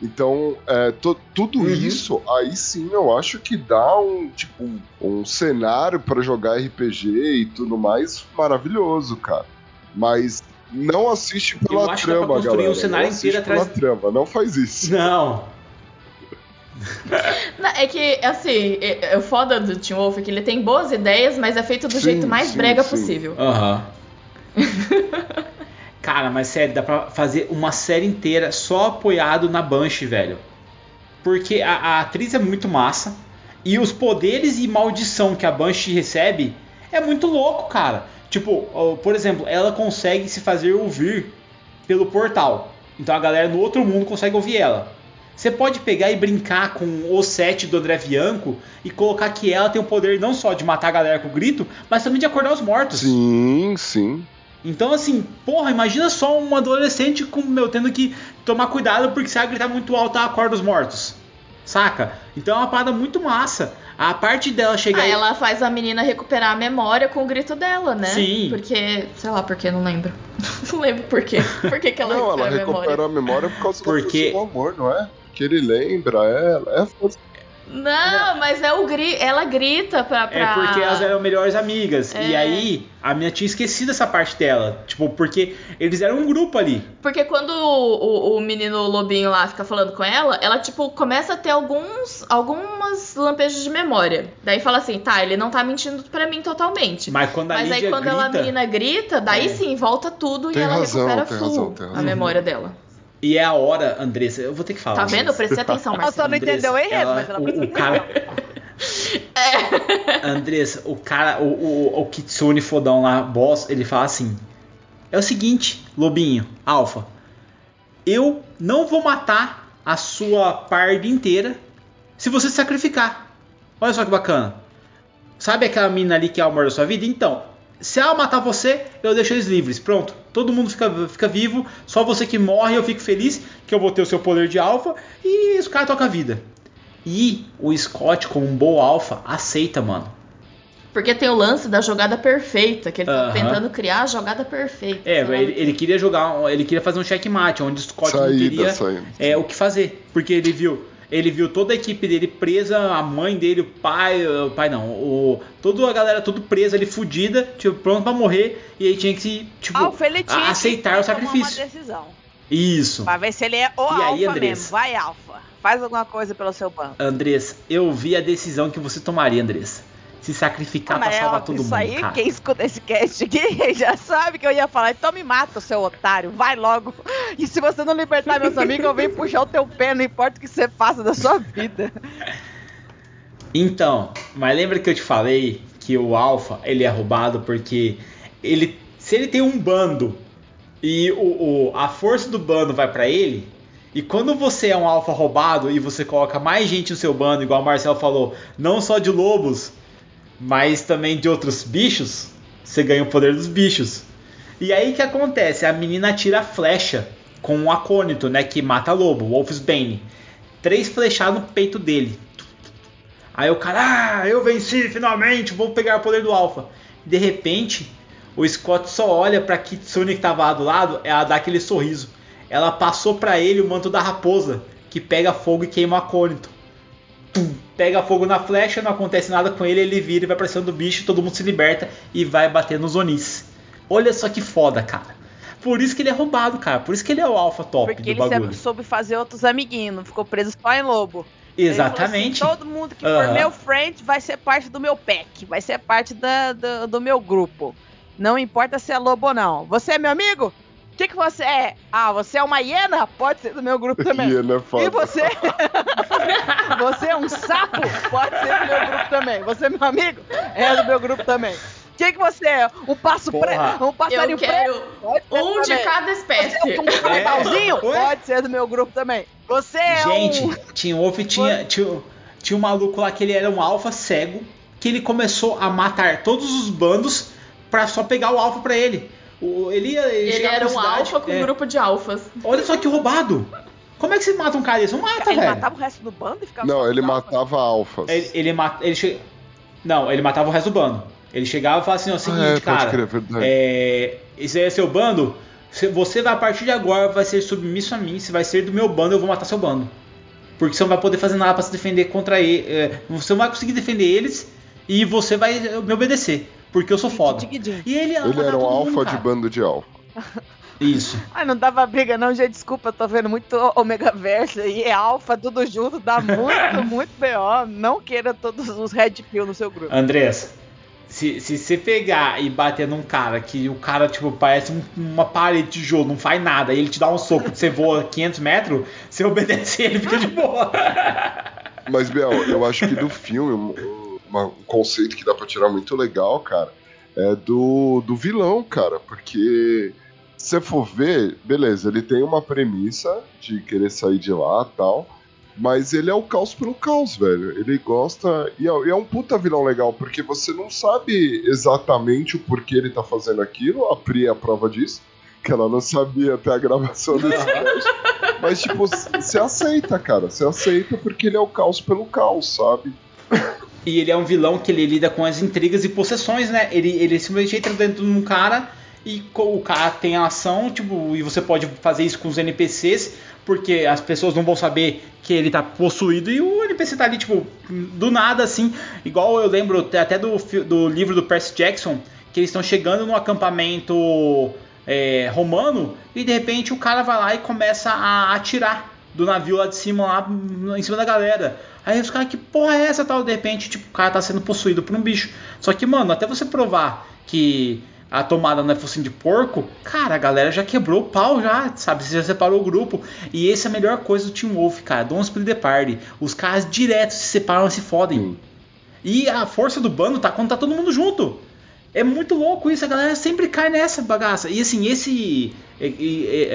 Então, é, to- tudo Uhum. isso, aí sim eu acho que dá um, tipo, um, um cenário pra jogar RPG e tudo mais maravilhoso, cara. Mas não assiste pela Eu acho que dá pra trama, construir um galera. cenário não assiste inteiro pela atrás- trama, não faz isso. Não. Não, É que, assim, é, é o foda do Team Wolf é que ele tem boas ideias, mas é feito do Sim, jeito mais sim, brega sim. possível. Aham. Cara, mas sério, dá pra fazer uma série inteira só apoiado na Banshee, velho. Porque a, a atriz é muito massa. E os poderes e maldição que a Banshee recebe é muito louco, cara. Tipo, por exemplo, ela consegue se fazer ouvir pelo portal. Então a galera no outro mundo consegue ouvir ela. Você pode pegar e brincar com o set do André Bianco e colocar que ela tem o poder não só de matar a galera com grito, mas também de acordar os mortos. Sim, sim. Então, assim, porra, imagina só um adolescente com meu tendo que tomar cuidado porque se ela gritar muito alto, ela acorda os mortos. Saca? Então é uma parada muito massa. A parte dela chegar. Ah, e- ela faz a menina recuperar a memória com o grito dela, né? Sim. Porque, sei lá por que, não lembro. não lembro por quê. Por que, que ela não, recupera ela a memória? recupera a memória por causa Porque- do amor, não é? Que ele lembra ela. É força Não, mas é o gri... ela grita pra, pra... É porque elas eram melhores amigas. E É. aí, a minha tinha esquecido essa parte dela. Tipo, porque eles eram um grupo ali. Porque quando o, o, o menino lobinho lá fica falando com ela, ela, tipo, começa a ter alguns, algumas lampejos de memória. Daí fala assim, tá, ele não tá mentindo pra mim totalmente. Mas quando a Mas aí Lídia quando ela, a grita- menina grita, daí É. sim, volta tudo Tem e ela razão, recupera tem full razão, tem a memória dela. E é a hora, Andressa, eu vou ter que falar. Tá vendo? Andressa. Prestei atenção, Ela só Marcelo. não entendeu o enredo, Ela- mas ela o, o cara, É. Andressa, o cara, o, o, o Kitsune fodão lá, boss, ele fala assim: É o seguinte, Lobinho, Alpha, eu não vou matar a sua party inteira se você se sacrificar. Olha só que bacana. Sabe aquela mina ali que é o amor da sua vida? Então, se ela matar você, eu deixo eles livres. Pronto. Todo mundo fica, fica vivo. Só você que morre, eu fico feliz que eu vou ter o seu poder de alfa. E os caras tocam a vida. E o Scott, como um bom alfa, aceita, mano. Porque tem o lance da jogada perfeita, que ele tá tentando criar a jogada perfeita. É, sabe? ele, ele queria jogar, um- ele queria fazer um checkmate, onde o Scott não Saída, teria saída. é, o que fazer. Porque ele viu, ele viu toda a equipe dele presa, a mãe dele, o pai, o pai não, o, toda a galera tudo presa ali, fudida, tipo, pronto pra morrer, e aí tinha que se, tipo, Alfa, ele tinha a- aceitar o tomar sacrifício. uma decisão. Isso. Pra ver se ele é o E aí, alfa Andressa? mesmo. Vai, alfa. Faz alguma coisa pelo seu bando. Andressa, eu vi a decisão que você tomaria, Andressa. Se sacrificar Ah, pra é salvar óbvio, todo isso mundo, aí, cara. quem escuta esse cast aqui já sabe que eu ia falar. Então me mata, seu otário. Vai logo. E se você não libertar meus amigos, eu venho puxar o teu pé, não importa o que você faça da sua vida. Então, mas lembra que eu te falei que o Alpha ele é roubado porque ele, se ele tem um bando e o, o- a força do bando vai pra ele, e quando você é um Alpha roubado e você coloca mais gente no seu bando, igual o Marcel falou, não só de lobos, mas também de outros bichos, você ganha o poder dos bichos. E aí que acontece? A menina tira a flecha com um acônito, né, que mata lobo, Wolf's Bane. Três flechadas no peito dele. Aí o cara, ah, eu venci finalmente, vou pegar o poder do Alpha. De repente, o Scott só olha pra Kitsune que tava lá do lado, ela dá aquele sorriso. Ela passou pra ele o manto da raposa, que pega fogo e queima o acônito. Tum, pega fogo na flecha, não acontece nada com ele, ele vira e vai pra cima do bicho, todo mundo se liberta e vai bater nos Onis. Olha só que foda, cara. Por isso que ele é roubado, cara. Por isso que ele é o alfa top Porque do ele bagulho. sempre soube fazer outros amiguinhos, não ficou preso só em lobo. Ele Exatamente. assim, Todo mundo que for meu friend vai ser parte do meu pack, vai ser parte da- do, do meu grupo. Não importa se é lobo ou não. Você é meu amigo? O que, que você é? Ah, você é uma hiena? Pode ser do meu grupo também. Hiena é foda. E você? você é um sapo? Pode ser do meu grupo também. Você é meu amigo? É do meu grupo também. O que, que você é? Um passo preto? Um passarinho Eu quero preto? Um de cada espécie. Você é um canibalzinho? Ué? Pode ser do meu grupo também. Você é Gente, um... Tim Wolf tinha, tinha, tinha um maluco lá que ele era um alfa cego, que ele começou a matar todos os bandos pra só pegar o alfa pra ele. O- ele ia- ele Ele era um cidade, alfa com é, um grupo de alfas. Olha só que roubado. Como é que você mata um cara desse? Não mata, Ele velho. matava o resto do bando e ficava Não, ele os alfas? matava alfas. Ele, ele mata. Ele che... Não, ele matava o resto do bando. Ele chegava e falava assim: ó, seguinte, Ah, é, cara. crer, verdade. É, esse aí é seu bando. Você- Você vai a partir de agora vai ser submisso a mim. Se vai ser do meu bando, eu vou matar seu bando. Porque você não vai poder fazer nada pra se defender contra ele. é, você não vai conseguir defender eles e você vai me obedecer. Porque eu sou foda. E ele, ia Ele era um mundo, alfa de cara. bando de alfa. Isso. Ai, não dava briga não, gente, desculpa, eu tô vendo muito Omega Verso e é Alpha, tudo junto, dá muito, muito B.O. Não queira todos os Red Pill no seu grupo. Andrés, se, se você pegar e bater num cara que o cara, tipo, parece um- uma parede de tijolo, não faz nada, e ele te dá um soco, você voa 500 metros, você obedece ele, fica de boa. Mas, Biel, eu acho que do filme, uma- um conceito que dá pra tirar muito legal, cara, é do, do vilão, cara. Porque se você for ver, beleza, ele tem uma premissa de querer sair de lá tal. Mas ele é o caos pelo caos, velho. Ele gosta. E é, é um puta vilão legal, porque você não sabe exatamente o porquê ele tá fazendo aquilo. A Pri é a prova disso. Que ela não sabia até a gravação desse. Mas, tipo, você aceita, cara. Você aceita porque ele é o caos pelo caos, sabe? E ele é um vilão que ele lida com as intrigas e possessões, né? Ele, ele simplesmente entra dentro de um cara e o cara tem a ação, tipo, e você pode fazer isso com os NPCs, porque as pessoas não vão saber que ele tá possuído e o NPC tá ali, tipo, do nada, assim. Igual eu lembro até do, do livro do Percy Jackson, que eles estão chegando no acampamento é, romano e de repente o cara vai lá e começa a atirar do navio lá de cima, lá em cima da galera. Aí os caras, que porra é essa tal? De repente, tipo, o cara tá sendo possuído por um bicho. Só que, mano, até você provar que a tomada não é focinho de porco, cara, a galera já quebrou o pau já, sabe? Você já separou o grupo. E essa é a melhor coisa do Team Wolf, cara. Don't split the party. Os caras direto se separam e se fodem. E a força do bando tá quando tá todo mundo junto. É muito louco isso, a galera sempre cai nessa bagaça. E assim, esse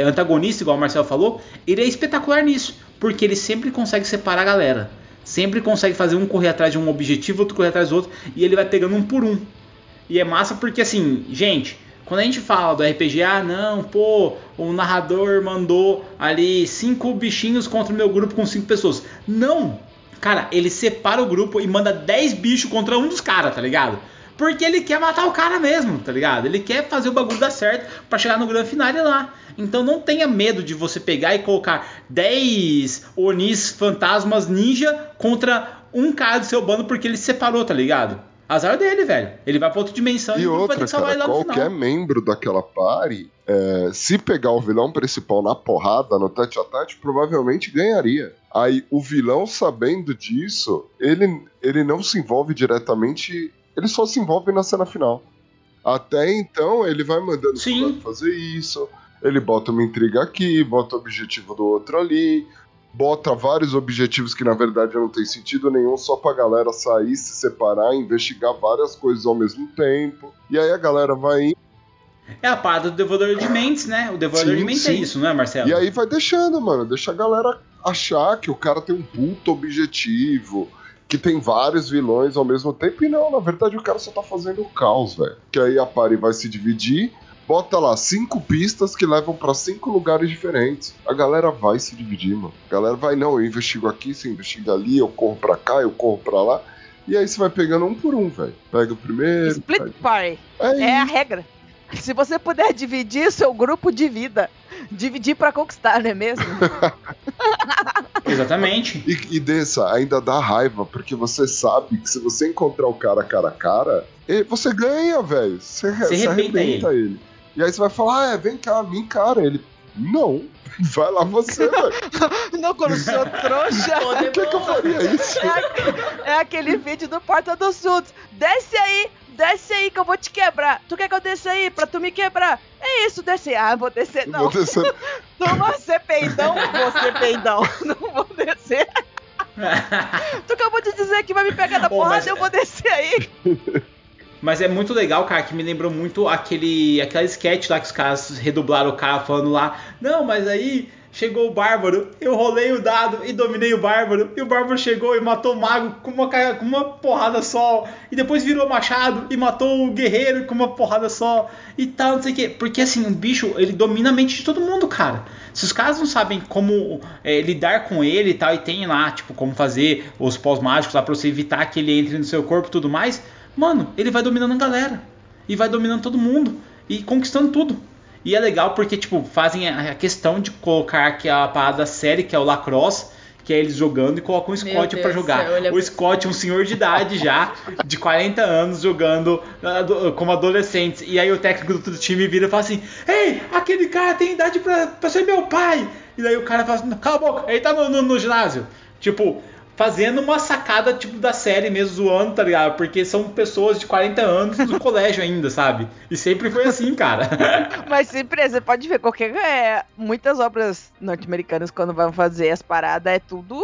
antagonista, igual o Marcelo falou, ele é espetacular nisso. Porque ele sempre consegue separar a galera. Sempre consegue fazer um correr atrás de um objetivo, outro correr atrás do outro. E ele vai pegando um por um. E é massa porque assim, gente, quando a gente fala do RPG, ah não, pô, o narrador mandou ali cinco bichinhos contra o meu grupo com cinco pessoas. Não! Cara, ele separa o grupo e manda 10 bichos contra um dos caras, tá ligado? Porque ele quer matar o cara mesmo, tá ligado? Ele quer fazer o bagulho dar certo para chegar no grande final lá. Então não tenha medo de você pegar e colocar 10 Onis fantasmas ninja contra um cara do seu bando porque ele separou, tá ligado? Azar dele, velho. Ele vai pra outra dimensão E e, vai ter outra, que salvar cara, ele lá no qualquer final. membro daquela party, é, se pegar o vilão principal na porrada, no tete a tete, provavelmente ganharia. Aí o vilão, sabendo disso, ele, ele não se envolve diretamente, ele só se envolve na cena final. Até então, ele vai mandando Sim. fulano fazer isso, ele bota uma intriga aqui, bota o objetivo do outro ali, bota vários objetivos que na verdade não tem sentido nenhum, só pra galera sair, se separar, investigar várias coisas ao mesmo tempo. E aí a galera vai indo, É a parada do Devorador de Mentes, né? O Devorador Sim, de Mentes é sim. isso, não é, Marcelo? e aí vai deixando, mano, deixa a galera achar que o cara tem um puto objetivo, que tem vários vilões ao mesmo tempo, e não, na verdade o cara só tá fazendo o caos, velho. Que aí a party vai se dividir, bota lá cinco pistas que levam pra cinco lugares diferentes. A galera vai se dividir, mano. A galera vai, não, eu investigo aqui, você investiga ali, eu corro pra cá, eu corro pra lá. E aí você vai pegando um por um, velho. Pega o primeiro. Split pega- party. É, É a regra. Se você puder dividir seu grupo de vida, dividir pra conquistar, não é mesmo? Exatamente. E, e dessa, ainda dá raiva, porque você sabe que se você encontrar o cara cara a cara, e- você ganha, velho. Você, Você você arrebenta arrebenta ele. E aí você vai falar, ah, é, vem cá, me encara. Ele, não, vai lá você, velho. não, quando eu sou trouxa. Por que, que eu faria isso? É, é aquele vídeo do Porta dos Fundos. Desce aí, desce aí que eu vou te quebrar. Tu quer que eu desça aí pra tu me quebrar? É isso, desce aí. Ah, vou descer não. Vou vai ser peidão? Vou ser peidão. Não vou descer. Tu acabou de dizer que vai me pegar Pô, porrada, mas- eu vou descer aí. Mas é muito legal, cara, que me lembrou muito aquele aquela sketch lá que os caras redublaram o cara falando lá. Não, mas aí chegou o Bárbaro, eu rolei o dado e dominei o Bárbaro. E o Bárbaro chegou e matou o mago com uma, com uma porrada só. E depois virou machado e matou o guerreiro com uma porrada só. E tal, não sei o quê. Porque assim, o bicho, ele domina a mente de todo mundo, cara. Se os caras não sabem como é, lidar com ele e tal, e tem lá, tipo, como fazer os pós-mágicos lá pra você evitar que ele entre no seu corpo e tudo mais, mano, ele vai dominando a galera. E vai dominando todo mundo. E conquistando tudo. E é legal porque, tipo, fazem a questão de colocar aqui a parada série, que é o lacrosse, que é eles jogando e colocam o Scott do jogar. céu, O Scott é um senhor de idade já, de 40 anos, jogando do- como adolescente. E aí o técnico do time vira e fala assim: Ei, aquele cara tem idade pra, pra ser meu pai. E daí o cara fala assim: Cala a boca, ele tá no, no- no ginásio. Tipo, fazendo uma sacada tipo da série mesmo, zoando, tá ligado? Porque são pessoas de 40 anos do colégio ainda, sabe? E sempre foi assim, cara. Mas sempre, você pode ver, qualquer. É, muitas obras norte-americanas, quando vão fazer as paradas, é tudo.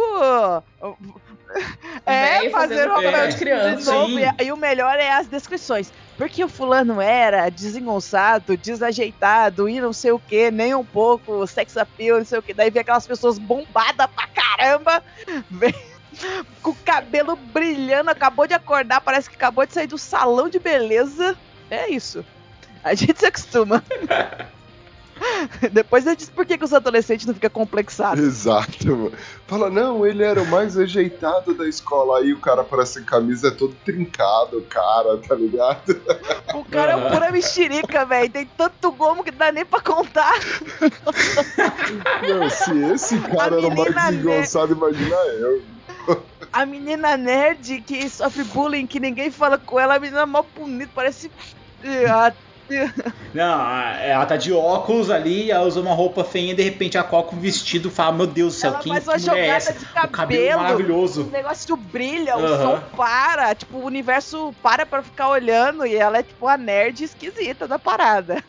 É, fazer fazendo uma papel é, de criança. E, e o melhor é as descrições. Porque o fulano era desengonçado, desajeitado e não sei o que, nem um pouco, sex appeal, não sei o que. Daí vem aquelas pessoas bombadas pra caramba, vem com o cabelo brilhando, acabou de acordar, parece que acabou de sair do salão de beleza. É isso. A gente se acostuma. Depois eu disse por que, que os adolescentes não ficam complexados. Exato. Fala, não, ele era o mais ajeitado da escola. Aí o cara parece em camisa, é todo trincado, o cara, tá ligado? O cara é um pura mexerica, velho. Tem tanto gomo que dá nem pra contar. Não, se esse cara era o mais desengonçado, imagina eu. A menina nerd que sofre bullying, que ninguém fala com ela, a menina mó bonita, parece. Não, ela tá de óculos ali, ela usa uma roupa feinha e de repente ela coloca um vestido e fala: Meu Deus do céu, Ela quem faz uma é jogada essa? de O cabelo cabelo. maravilhoso. O negócio brilha, o som para, tipo, o universo para pra ficar olhando e ela é tipo a nerd esquisita da parada.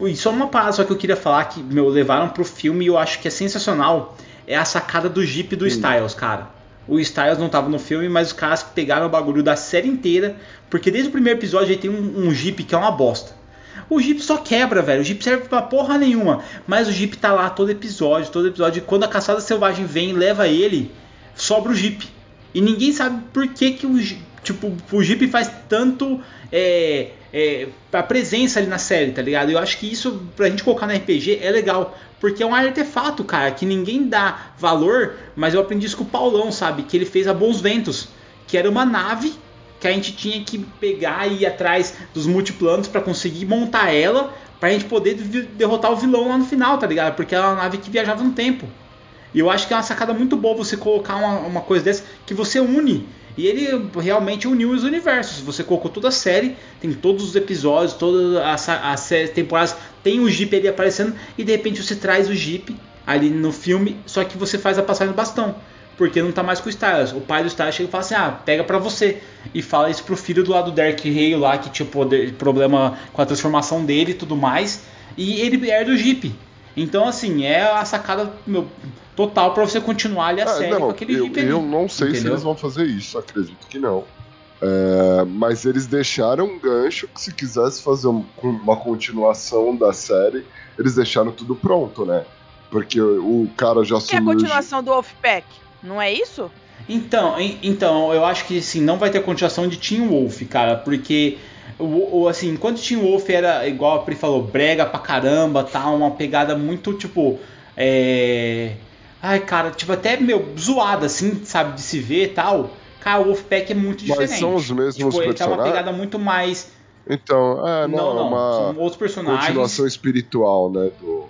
E só uma parada só que eu queria falar que meu, levaram pro filme e eu acho que é sensacional. É a sacada do Jeep do Styles, cara. o Styles não tava no filme, mas os caras pegaram o bagulho da série inteira, porque desde o primeiro episódio aí tem um, um Jeep que é uma bosta. O Jeep só quebra, velho. O Jeep serve pra porra nenhuma. Mas o Jeep tá lá todo episódio, todo episódio. E quando a caçada selvagem vem e leva ele, sobra o Jeep. E ninguém sabe por que, que o, tipo, o Jeep faz tanto é, é, a presença ali na série, tá ligado? Eu acho que isso, pra gente colocar no RPG, é legal. Porque é um artefato, cara, que ninguém dá valor, mas eu aprendi isso com o Paulão, sabe? Que ele fez a Bons Ventos, que era uma nave que a gente tinha que pegar e ir atrás dos multiplanos pra conseguir montar ela, pra gente poder derrotar o vilão lá no final, tá ligado? Porque era uma nave que viajava no tempo. E eu acho que é uma sacada muito boa você colocar uma, uma coisa dessa que você une. E ele realmente uniu os universos. Você colocou toda a série, tem todos os episódios, todas as, as temporadas, tem o Jeep ali aparecendo, e de repente você traz o Jeep ali no filme, só que você faz a passagem do bastão. Porque não tá mais com o Styles. O pai do Styles chega e fala assim: ah, pega pra você. E fala isso pro filho do lado do Derek Hale lá, que tinha poder- problema com a transformação dele e tudo mais. E ele herda o Jeep. Então, assim, é a sacada meu, total pra você continuar ali a Ah, série não, com aquele eu, Jeep ali. eu não sei se entendeu? eles vão fazer isso, acredito que não. É, mas eles deixaram um gancho que se quisesse fazer um- uma continuação da série, eles deixaram tudo pronto, né? Porque o, cara já Que é a assumiu. continuação do Wolfpack, não é isso? Então, en- então, eu acho que assim, não vai ter continuação de Teen Wolf, cara, porque o, o- assim, enquanto Teen Wolf era igual a Pri falou, brega pra caramba, tal, uma pegada muito tipo é... Ai, cara, tipo até meu zoada assim, sabe, de se ver e tal. Cara, o Wolfpack é muito Mas diferente. são os mesmos tipo, ele tá uma personagens? pegada muito mais Então, é, não, não, é não, uma são outros personagens. continuação espiritual, né? Do...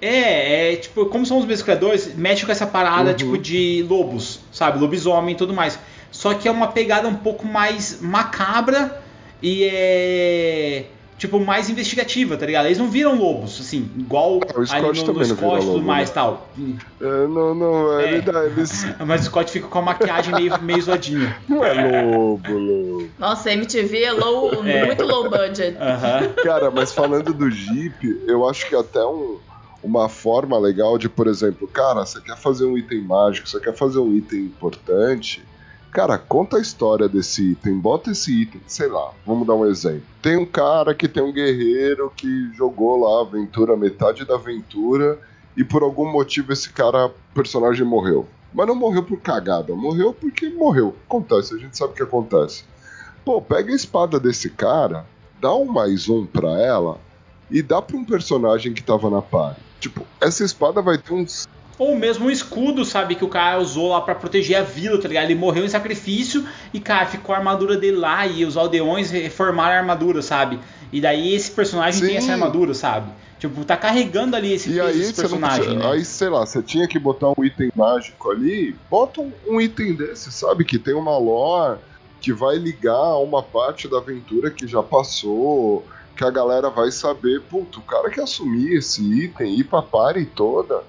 É, é tipo, como são os mesmos criadores, mexe com essa parada Uhum. tipo de lobos, sabe? Lobisomem e tudo mais. Só que é uma pegada um pouco mais macabra e é. Tipo, mais investigativa, tá ligado? Eles não viram lobos, assim, igual Ah, o Scott ali no, no também Scott e tudo lobo, mais né? tal. É, não, não, É. ele dá, eles. Mas o Scott fica com a maquiagem meio, meio zoadinha. Não é lobo, lobo. Nossa, a MTV é low, É. muito low budget. Aham. Cara, mas falando do Jeep, eu acho que até um, uma forma legal de, por exemplo, cara, você quer fazer um item mágico, você quer fazer um item importante, cara, conta a história desse item, bota esse item, sei lá, vamos dar um exemplo. Tem um cara que tem um guerreiro que jogou lá a aventura, metade da aventura, e por algum motivo esse cara, personagem morreu. Mas não morreu por cagada, morreu porque morreu. Acontece, a gente sabe o que acontece. Pô, pega a espada desse cara, dá um mais um pra ela e dá pra um personagem que tava na par. Tipo, essa espada vai ter uns. Ou mesmo um escudo, sabe? Que o cara usou lá pra proteger a vila, tá ligado? Ele morreu em sacrifício e, cara, ficou a armadura dele lá e os aldeões reformaram a armadura, sabe? E daí esse personagem tem Sim. essa armadura, sabe? Tipo, tá carregando ali esse E aí, personagem, precisa- né? aí, sei lá, você tinha que botar um item mágico ali, bota um, um item desse, sabe? Que tem uma lore que vai ligar a uma parte da aventura que já passou, que a galera vai saber, puto, o cara que assumir esse item, ir pra party toda,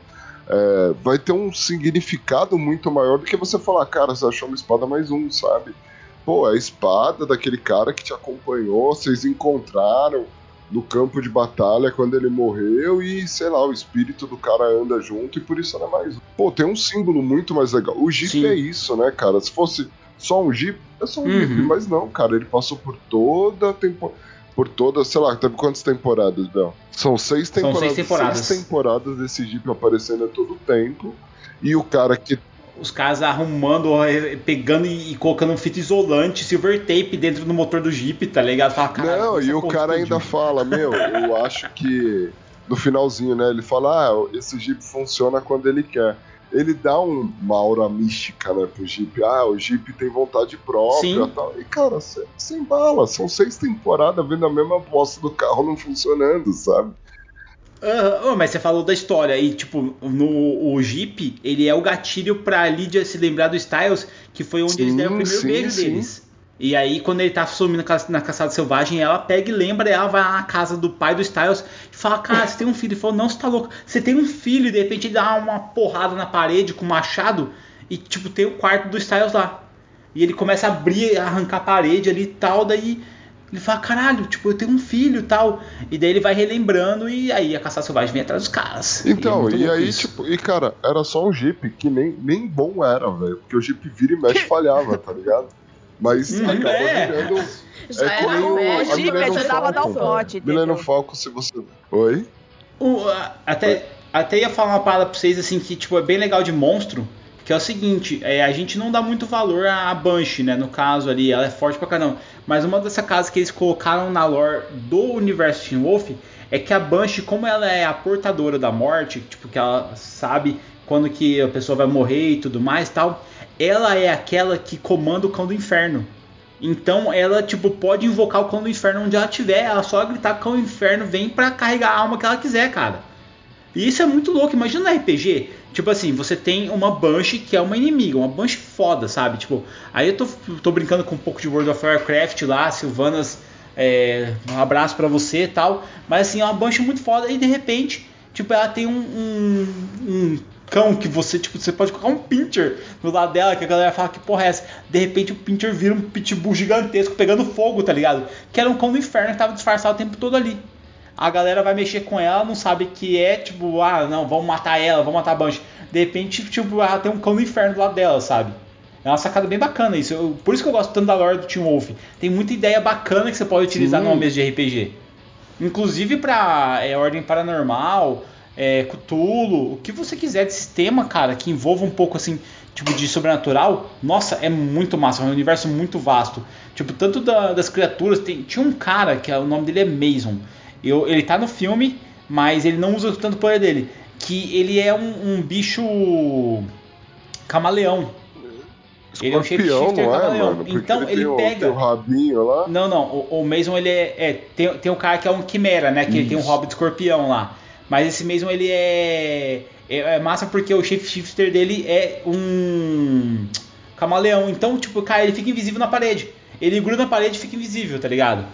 é, vai ter um significado muito maior do que você falar, cara, você achou uma espada mais um, sabe? Pô, é a espada daquele cara que te acompanhou, vocês encontraram no campo de batalha quando ele morreu e, sei lá, o espírito do cara anda junto e por isso ela é mais um. Pô, tem um símbolo muito mais legal. O Jeep Sim. é isso, né, cara? Se fosse só um Jeep, é só um Uhum. Jeep, mas não, cara, ele passou por toda a temporada. Por toda, sei lá, teve quantas temporadas, Bel? São seis São temporadas. seis temporadas. seis temporadas desse Jeep aparecendo a todo tempo. E o cara que Os caras arrumando, pegando e colocando um fita isolante, silver tape dentro do motor do Jeep, tá ligado? Fala, "Caralho, Não, e o cara explodiu." ainda fala, meu, eu acho que no finalzinho, né? Ele fala, ah, esse Jeep funciona quando ele quer. Ele dá um- uma aura mística, né, pro Jeep. Ah, o Jeep tem vontade própria e tal. E, cara, sem, sem bala, são seis temporadas vendo a mesma bosta do carro não funcionando, sabe? Ô, mas você falou da história e, tipo, no o Jeep, ele é o gatilho pra Lydia se lembrar do Styles, que foi onde eles Sim, deram o primeiro sim, beijo sim. deles. E aí, quando ele tá sumindo na ca- na caçada selvagem, ela pega e lembra, ela vai lá na casa do pai do Styles e fala: Cara, você tem um filho? Ele falou: Não, você tá louco. Você tem um filho, e de repente ele dá uma porrada na parede com um machado e, tipo, tem o quarto do Styles lá. E ele começa a abrir, arrancar a parede ali e tal, daí. Ele fala, caralho, tipo, eu tenho um filho e tal. E daí ele vai relembrando e aí a caçada selvagem vem atrás dos caras. é Então, e, aí, isso. tipo, e cara, era só um Jeep que nem, nem bom era, velho. Porque o Jeep vira e mexe falhava, tá ligado? Mas Hum, acabou é. virando. Já é que era o, velho. a Jeep Millennium ajudava a dar velho. entendeu? Millennium Falcon, se você. Oi? O- até, até ia falar uma parada pra vocês assim que tipo, é bem legal de monstro. Que é o seguinte, é, a gente não dá muito valor à Banshee, né? No caso ali, ela é forte pra caramba. Mas uma dessas casas que eles colocaram na lore do universo Teen Wolf é que a Banshee, como ela é a portadora da morte, tipo, que ela sabe quando que a pessoa vai morrer e tudo mais tal, ela é aquela que comanda o cão do inferno. Então ela, tipo, pode invocar o cão do inferno onde ela estiver, ela só gritar cão do inferno vem pra carregar a alma que ela quiser, cara. E isso é muito louco. Imagina no RPG, tipo assim, você tem uma Banshee que é uma inimiga, uma Banshee foda, sabe? Tipo, aí eu tô, tô brincando com um pouco de World of Warcraft lá, Silvanas, é, um abraço pra você e tal. Mas assim, é uma Banshee muito foda e de repente, tipo, ela tem um, um, um cão que você, tipo, você pode colocar um pincher do lado dela, que a galera fala que porra é essa. De repente o pincher vira um pitbull gigantesco pegando fogo, tá ligado? Que era um cão do inferno que tava disfarçado o tempo todo ali a galera vai mexer com ela, não sabe que é, tipo, ah, não, vamos matar ela, vamos matar a Banshee. De repente, tipo, ela tem um cão do inferno do lado dela, sabe? É uma sacada bem bacana isso. Eu- por isso que eu gosto tanto da lore do Team Wolf. Tem muita ideia bacana que você pode utilizar Sim. numa mesa de RPG. Inclusive pra é, Ordem Paranormal, é, Cthulhu, o que você quiser de sistema, cara, que envolva um pouco assim, tipo, de sobrenatural, nossa, é muito massa, é um universo muito vasto. Tipo, tanto da- das criaturas, tem- tinha um cara que o nome dele é Mason. Eu, ele tá no filme, mas ele não usa tanto o poder dele. Que ele é um, um bicho camaleão. Ele é um shapeshifter não é, camaleão. mano? Então ele, ele o- pega- o rabinho lá. Não, não. O, o Mason ele é, é- tem, tem um cara que é um quimera, né? Que ele tem um Isso. hobby de escorpião lá. Mas esse Mason ele é, é é massa porque o shapeshifter dele é um camaleão. Então, tipo, cara, ele fica invisível na parede. Ele gruda na parede e fica invisível, tá ligado?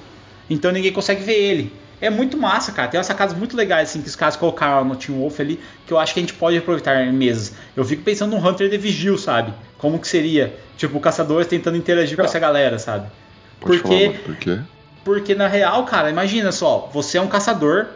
Então ninguém consegue ver ele. É muito massa, cara. Tem umas sacadas muito legais assim que os caras colocaram no Team Wolf ali, que eu acho que a gente pode aproveitar em mesas. Eu fico pensando num Hunter de Vigil, sabe? Como que seria? Tipo, caçadores tentando interagir com essa galera, sabe? Pode Porque- falar, por quê? Porque na real, cara, imagina só, você é um caçador,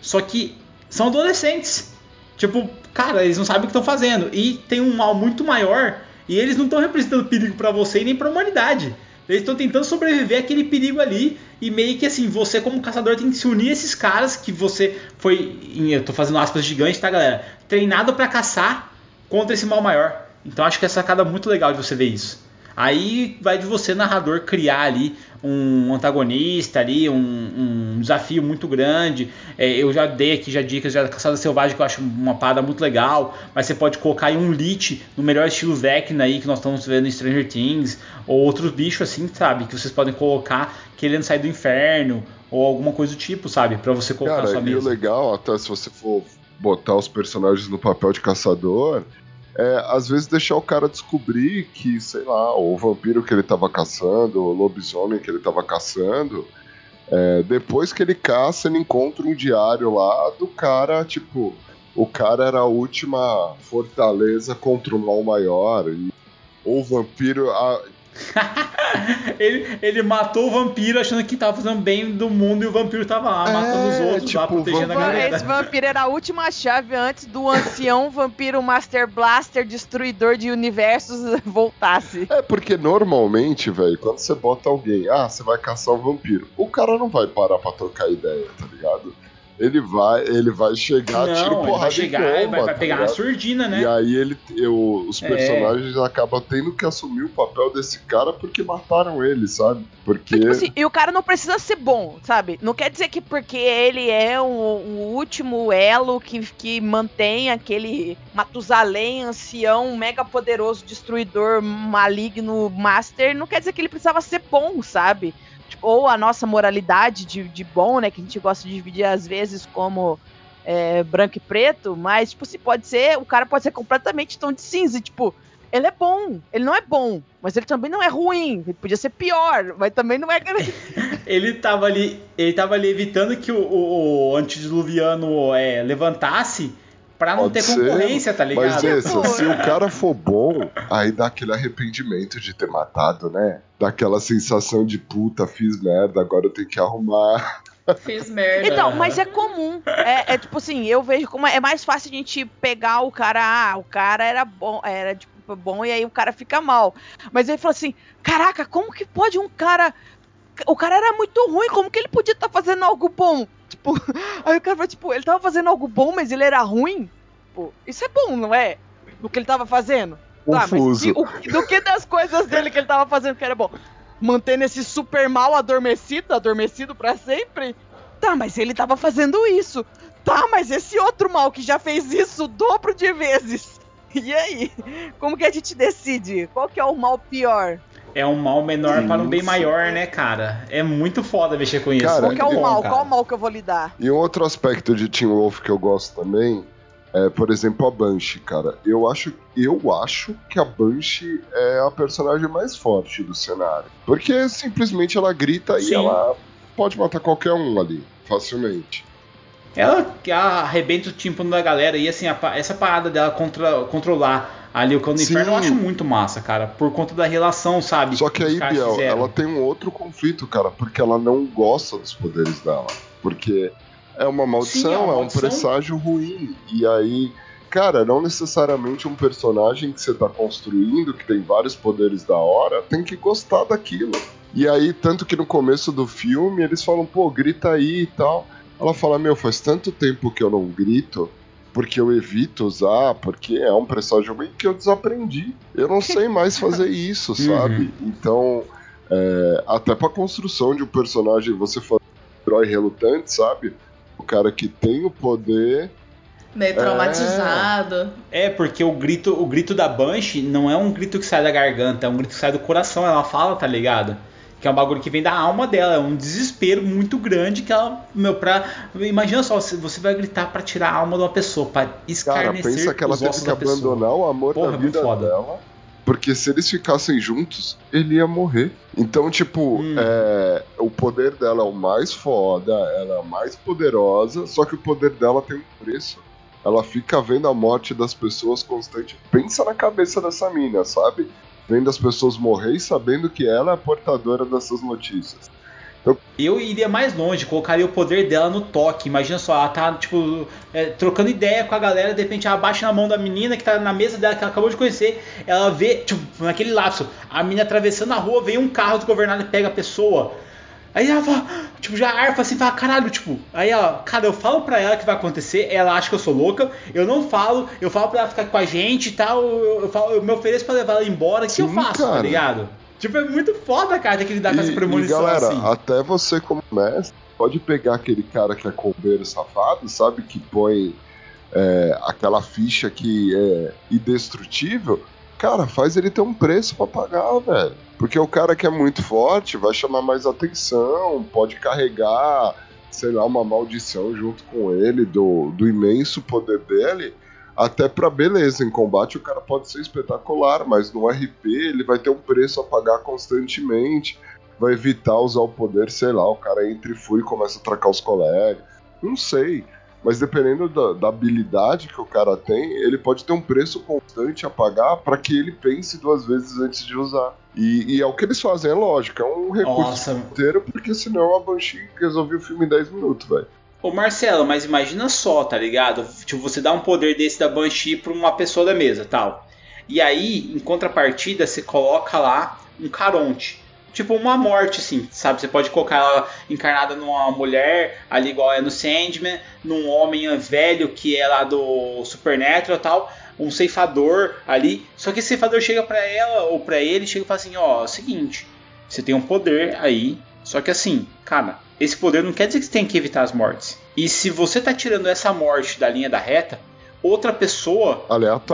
só que são adolescentes. Tipo, cara, eles não sabem o que estão fazendo. E tem um mal muito maior. E eles não estão representando perigo pra você e nem pra humanidade. Eles estão tentando sobreviver àquele perigo ali. E meio que assim, você como caçador tem que se unir a esses caras que você foi. Eu tô fazendo aspas gigantes, tá, galera? Treinado pra caçar contra esse mal maior. Então acho que é sacada muito legal de você ver isso. Aí vai de você, narrador, criar ali um antagonista ali, um, um desafio muito grande. É, eu já dei aqui já dicas já da Caçada Selvagem que eu acho uma parada muito legal. Mas você pode colocar aí um Lich no melhor estilo Vecna aí que nós estamos vendo em Stranger Things. Ou outros bichos assim, sabe? Que vocês podem colocar querendo sair do inferno. Ou alguma coisa do tipo, sabe? Pra você colocar na Cara, sua e o mesa. legal, até se você for botar os personagens no papel de caçador, é às vezes deixar o cara descobrir que, sei lá, o vampiro que ele tava caçando, o lobisomem que ele tava caçando, é, depois que ele caça, ele encontra um diário lá do cara, tipo, o cara era a última fortaleza contra o mal maior. E, ou o vampiro. a- ele, ele matou o vampiro achando que tava fazendo bem do mundo e o vampiro tava lá matando os É, outros lá, tipo, protegendo a galera. Esse vampiro era a última chave antes do ancião vampiro Master Blaster, destruidor de universos, voltasse. É porque normalmente, velho, quando você bota alguém, ah, você vai caçar um vampiro, o cara não vai parar pra trocar ideia, tá ligado? Ele vai, ele vai chegar, tiro Não, ele porrada vai e chegar, bomba, vai, vai tá pegar a ligado? surdina, né? E aí ele, eu, os É. personagens acabam tendo que assumir o papel desse cara porque mataram ele, sabe? Porque Tipo assim, e o cara não precisa ser bom, sabe? Não quer dizer que porque ele é o, o último elo que, que mantém aquele Matusalém, ancião, mega poderoso, destruidor, maligno, master, não quer dizer que ele precisava ser bom, sabe? Tipo, ou a nossa moralidade de, de bom, né? Que a gente gosta de dividir às vezes como é, branco e preto, mas, tipo, se pode ser, o cara pode ser completamente tom de cinza, tipo, ele é bom, ele não é bom, mas ele também não é ruim, ele podia ser pior, mas também não é. Ele tava ali, ele tava ali evitando que o, o, o antediluviano é, levantasse Pra não Pode ter ser, concorrência, tá ligado? Mas esse, Pô. se o cara for bom, aí dá aquele arrependimento de ter matado, né? Dá aquela sensação de puta, fiz merda, agora eu tenho que arrumar. Fiz merda. Então, mas é comum. É, é tipo assim, eu vejo como é mais fácil a gente pegar o cara, ah, o cara era bom, era tipo bom e aí o cara fica mal. Mas ele falou assim: "Caraca, como que pode um cara o cara era muito ruim, como que ele podia estar fazendo algo bom?" Tipo, aí o cara falou, tipo, ele tava fazendo algo bom, mas ele era ruim? Pô, isso é bom, não é? Do que ele tava fazendo? Tá, mas que- o- do que das coisas dele que ele tava fazendo que era bom? Mantendo esse super mal adormecido, adormecido pra sempre? Tá, mas ele tava fazendo isso. Tá, mas esse outro mal que já fez isso o dobro de vezes. E aí? Como que a gente decide? Qual que é o mal pior? É um mal menor para um bem maior, né, cara? É muito foda mexer com isso. Cara, Qual que é o bom, mal? cara. Qual o mal que eu vou lidar? E um outro aspecto de Teen Wolf que eu gosto também é, por exemplo, a Banshee, cara. Eu acho, eu acho que a Banshee é a personagem mais forte do cenário. Porque simplesmente ela grita Sim. e ela pode matar qualquer um ali, facilmente. Ela, ela arrebenta o tímpano da galera e assim, a essa parada dela contra, controlar ali o cão do Sim. inferno eu acho muito massa, cara. Por conta da relação, sabe? Só que aí, Biel, fizeram. ela tem um outro conflito, cara, porque ela não gosta dos poderes dela. Porque é uma maldição, Sim, é uma é, um maldição. presságio ruim. E aí, cara, não necessariamente um personagem que você tá construindo, que tem vários poderes da hora, tem que gostar daquilo. E aí, tanto que no começo do filme eles falam, pô, grita aí e tal. Ela fala, meu, faz tanto tempo que eu não grito, porque eu evito usar, porque é um presságio ruim que eu desaprendi. Eu não sei mais fazer isso, sabe? Então, é, até pra construção de um personagem, você fala herói relutante, sabe? O cara que tem o poder. Meio traumatizado. É, porque o grito, o grito da Banshee não é um grito que sai da garganta, é um grito que sai do coração. Ela fala, tá ligado? Que é um bagulho que vem da alma dela, é um desespero muito grande que ela, meu, pra. Imagina só, se você vai gritar pra tirar a alma de uma pessoa, pra Cara, escarnecer pensa que ela teve que abandonar o amor Porra, da é vida dela. Porque se eles ficassem juntos, ele ia morrer. Então, tipo, Hum. é, o poder dela é o mais foda, ela é a mais poderosa, só que o poder dela tem um preço. Ela fica vendo a morte das pessoas constante. Pensa na cabeça dessa mina, sabe? Vendo as pessoas morrer e sabendo que ela é a portadora dessas notícias. Eu iria mais longe, colocaria o poder dela no toque. Imagina só, ela tá, tipo, é, trocando ideia com a galera, de repente ela bate na mão da menina que tá na mesa dela, que ela acabou de conhecer. Ela vê, tipo, naquele lapso, a menina atravessando a rua, vem um carro desgovernado e pega a pessoa. Aí ela fala, tipo, já arfa assim, fala, caralho, tipo, aí ela, cara, eu falo pra ela que vai acontecer, ela acha que eu sou louca, eu não falo, eu falo pra ela ficar com a gente e tal, eu, eu, falo, eu me ofereço pra levar ela embora, o que eu faço, tá cara. ligado? Tipo, é muito foda, cara, que lidar com essa E, e premonição galera, assim. até você como mestre, pode pegar aquele cara que é coveiro safado, sabe? Que põe é, aquela ficha que é indestrutível. Cara, faz ele ter um preço pra pagar, velho. Porque o cara que é muito forte vai chamar mais atenção, pode carregar, sei lá, uma maldição junto com ele do, do imenso poder dele. Até pra beleza, em combate o cara pode ser espetacular, mas no RP ele vai ter um preço a pagar constantemente vai evitar usar o poder, sei lá, o cara entra e fura e começa a tracar os colegas. Não sei. Mas dependendo da, da habilidade que o cara tem, ele pode ter um preço constante a pagar para que ele pense duas vezes antes de usar. E, e é o que eles fazem, é lógico, é um recurso Nossa. inteiro, porque senão a Banshee resolveu o filme em 10 minutos, velho. Ô Marcelo, mas imagina só, tá ligado? Tipo, você dá um poder desse da Banshee pra uma pessoa da mesa, tal. E aí, em contrapartida, você coloca lá um Caronte. Tipo uma morte, assim, sabe? Você pode colocar ela encarnada numa mulher, ali igual é no Sandman, num homem velho que é lá do Supernatural e tal, um ceifador ali. Só que esse ceifador chega pra ela ou pra ele, chega e fala assim: ó, é o seguinte, você tem um poder aí, só que assim, cara, esse poder não quer dizer que você tem que evitar as mortes. E se você tá tirando essa morte da linha da reta, outra pessoa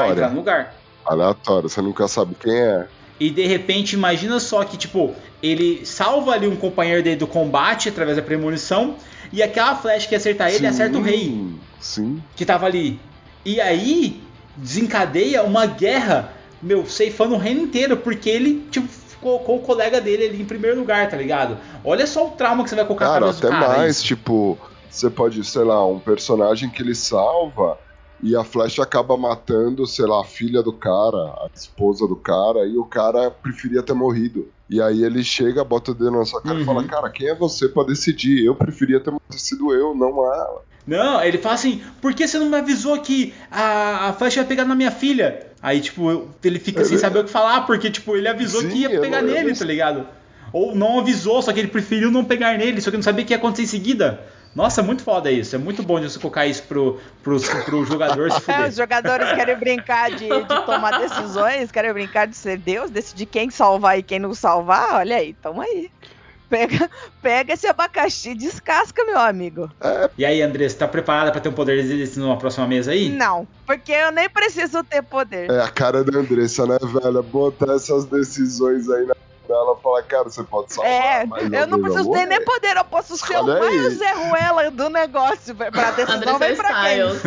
vai entrar no lugar. Aleatório, você nunca sabe quem é. E de repente, imagina só que, tipo, ele salva ali um companheiro dele do combate através da premonição, e aquela flecha que acertar ele Sim, acerta o rei Sim. que tava ali. E aí desencadeia uma guerra, meu, ceifando o reino inteiro, porque ele, tipo, colocou o colega dele ali em primeiro lugar, tá ligado? Olha só o trauma que você vai colocar na Cara, cabeça até do cara. mais, isso. tipo, você pode, sei lá, um personagem que ele salva e a flecha acaba matando, sei lá, a filha do cara, a esposa do cara, e o cara preferia ter morrido. E aí ele chega, bota o dedo na sua cara e Uhum. fala: Cara, quem é você pra decidir? Eu preferia ter sido eu, não ela. Não, ele fala assim, por que você não me avisou que a, a flecha ia pegar na minha filha? Aí, tipo, ele fica sem Ele- saber o que falar, porque, tipo, ele avisou Sim, que ia pegar não- nele, não- tá ligado? Ou não avisou, só que ele preferiu não pegar nele, só que não sabia o que ia acontecer em seguida. Nossa, é muito foda isso. É muito bom de você colocar isso pro, pro, pro jogador se É, fuder. os jogadores querem brincar de, de tomar decisões, querem brincar de ser Deus, decidir quem salvar e quem não salvar. Olha aí, tamo aí. Pega, pega esse abacaxi e descasca, meu amigo. E aí, André, você tá preparada pra ter um poder desse numa próxima mesa aí? Não, porque eu nem preciso ter poder. É a cara da Andressa, né, velho? Botar essas decisões aí na dela falar, cara, você pode salvar. É, mas eu não preciso ter nem poder, eu posso ser o Olha aí. mais Zé Ruela do negócio. Pra decisão Andressa vem pra quem? Styles.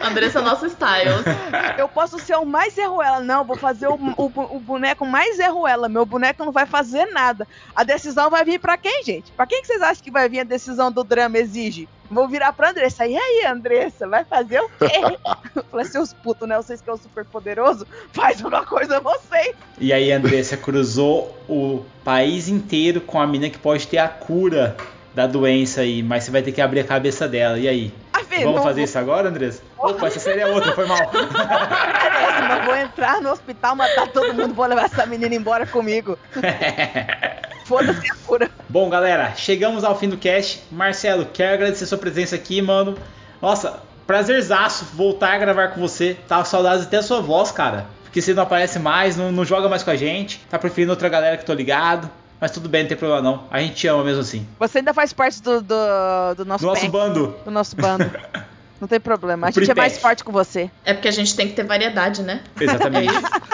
Andressa nosso Styles. Eu posso ser o mais Zé Ruela. Não, vou fazer o, o, o boneco mais Zé Ruela. Meu boneco não vai fazer nada. A decisão vai vir pra quem, gente? Pra quem que vocês acham que vai vir a decisão do drama exige? Vou virar pra Andressa. E aí, Andressa, vai fazer o quê? Eu falei, seus putos, né? Vocês que é o super poderoso, faz uma coisa vocês. E aí, você cruzou o país inteiro com a mina que pode ter a cura da doença aí, mas você vai ter que abrir a cabeça dela. E aí? Ah, filho, Vamos fazer vou- isso agora, Andressa? Opa, essa seria outra, foi mal. Péssima, vou entrar no hospital, matar todo mundo, vou levar essa menina embora comigo. Foda-se a cura. Bom, galera, chegamos ao fim do cast. Marcelo, quero agradecer sua presença aqui, mano. Nossa, prazerzaço voltar a gravar com você. Tava saudades até da sua voz, cara. Porque você não aparece mais, não, não joga mais com a gente. Tá preferindo outra galera que tô ligado. Mas tudo bem, não tem problema não. A gente te ama mesmo assim. Você ainda faz parte do, do, do nosso, Do nosso pack, bando. do nosso bando. Não tem problema. A gente é mais forte com você. É porque a gente tem que ter variedade, né? Exatamente.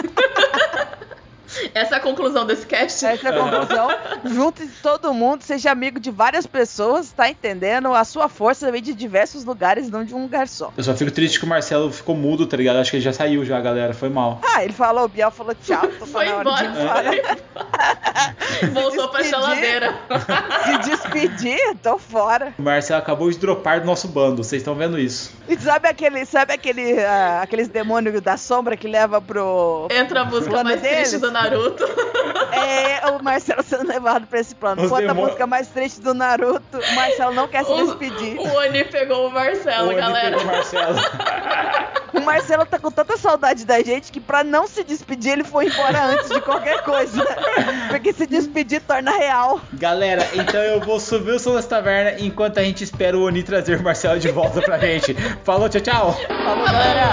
Essa é a conclusão desse cast. Essa é a conclusão. Junte todo mundo, seja amigo de várias pessoas, tá entendendo? A sua força vem de diversos lugares, não de um lugar só. Eu só fico triste que o Marcelo ficou mudo, tá ligado? Acho que ele já saiu já, galera. Foi mal. Ah, ele falou, o Biel falou tchau, tô Foi na hora de ir embora. embora. Voltou pra geladeira. Se despedir, tô fora. O Marcelo acabou de dropar do nosso bando. Vocês estão vendo isso. E sabe aquele, sabe aquele, ah, aqueles demônios da sombra que leva pro. Entra a música mais triste deles. do Naruto. É o Marcelo sendo levado pra esse plano. Os Bota a música mais triste do Naruto. O Marcelo não quer se O- despedir. O Oni pegou o Marcelo, Onde galera. pegou o Marcelo. O Marcelo tá com tanta saudade da gente que pra não se despedir ele foi embora antes de qualquer coisa. Porque se despedir torna real. Galera, então eu vou subir o som dessa taverna enquanto a gente espera o Oni trazer o Marcelo de volta pra gente. Falou, tchau, tchau. Falou, galera.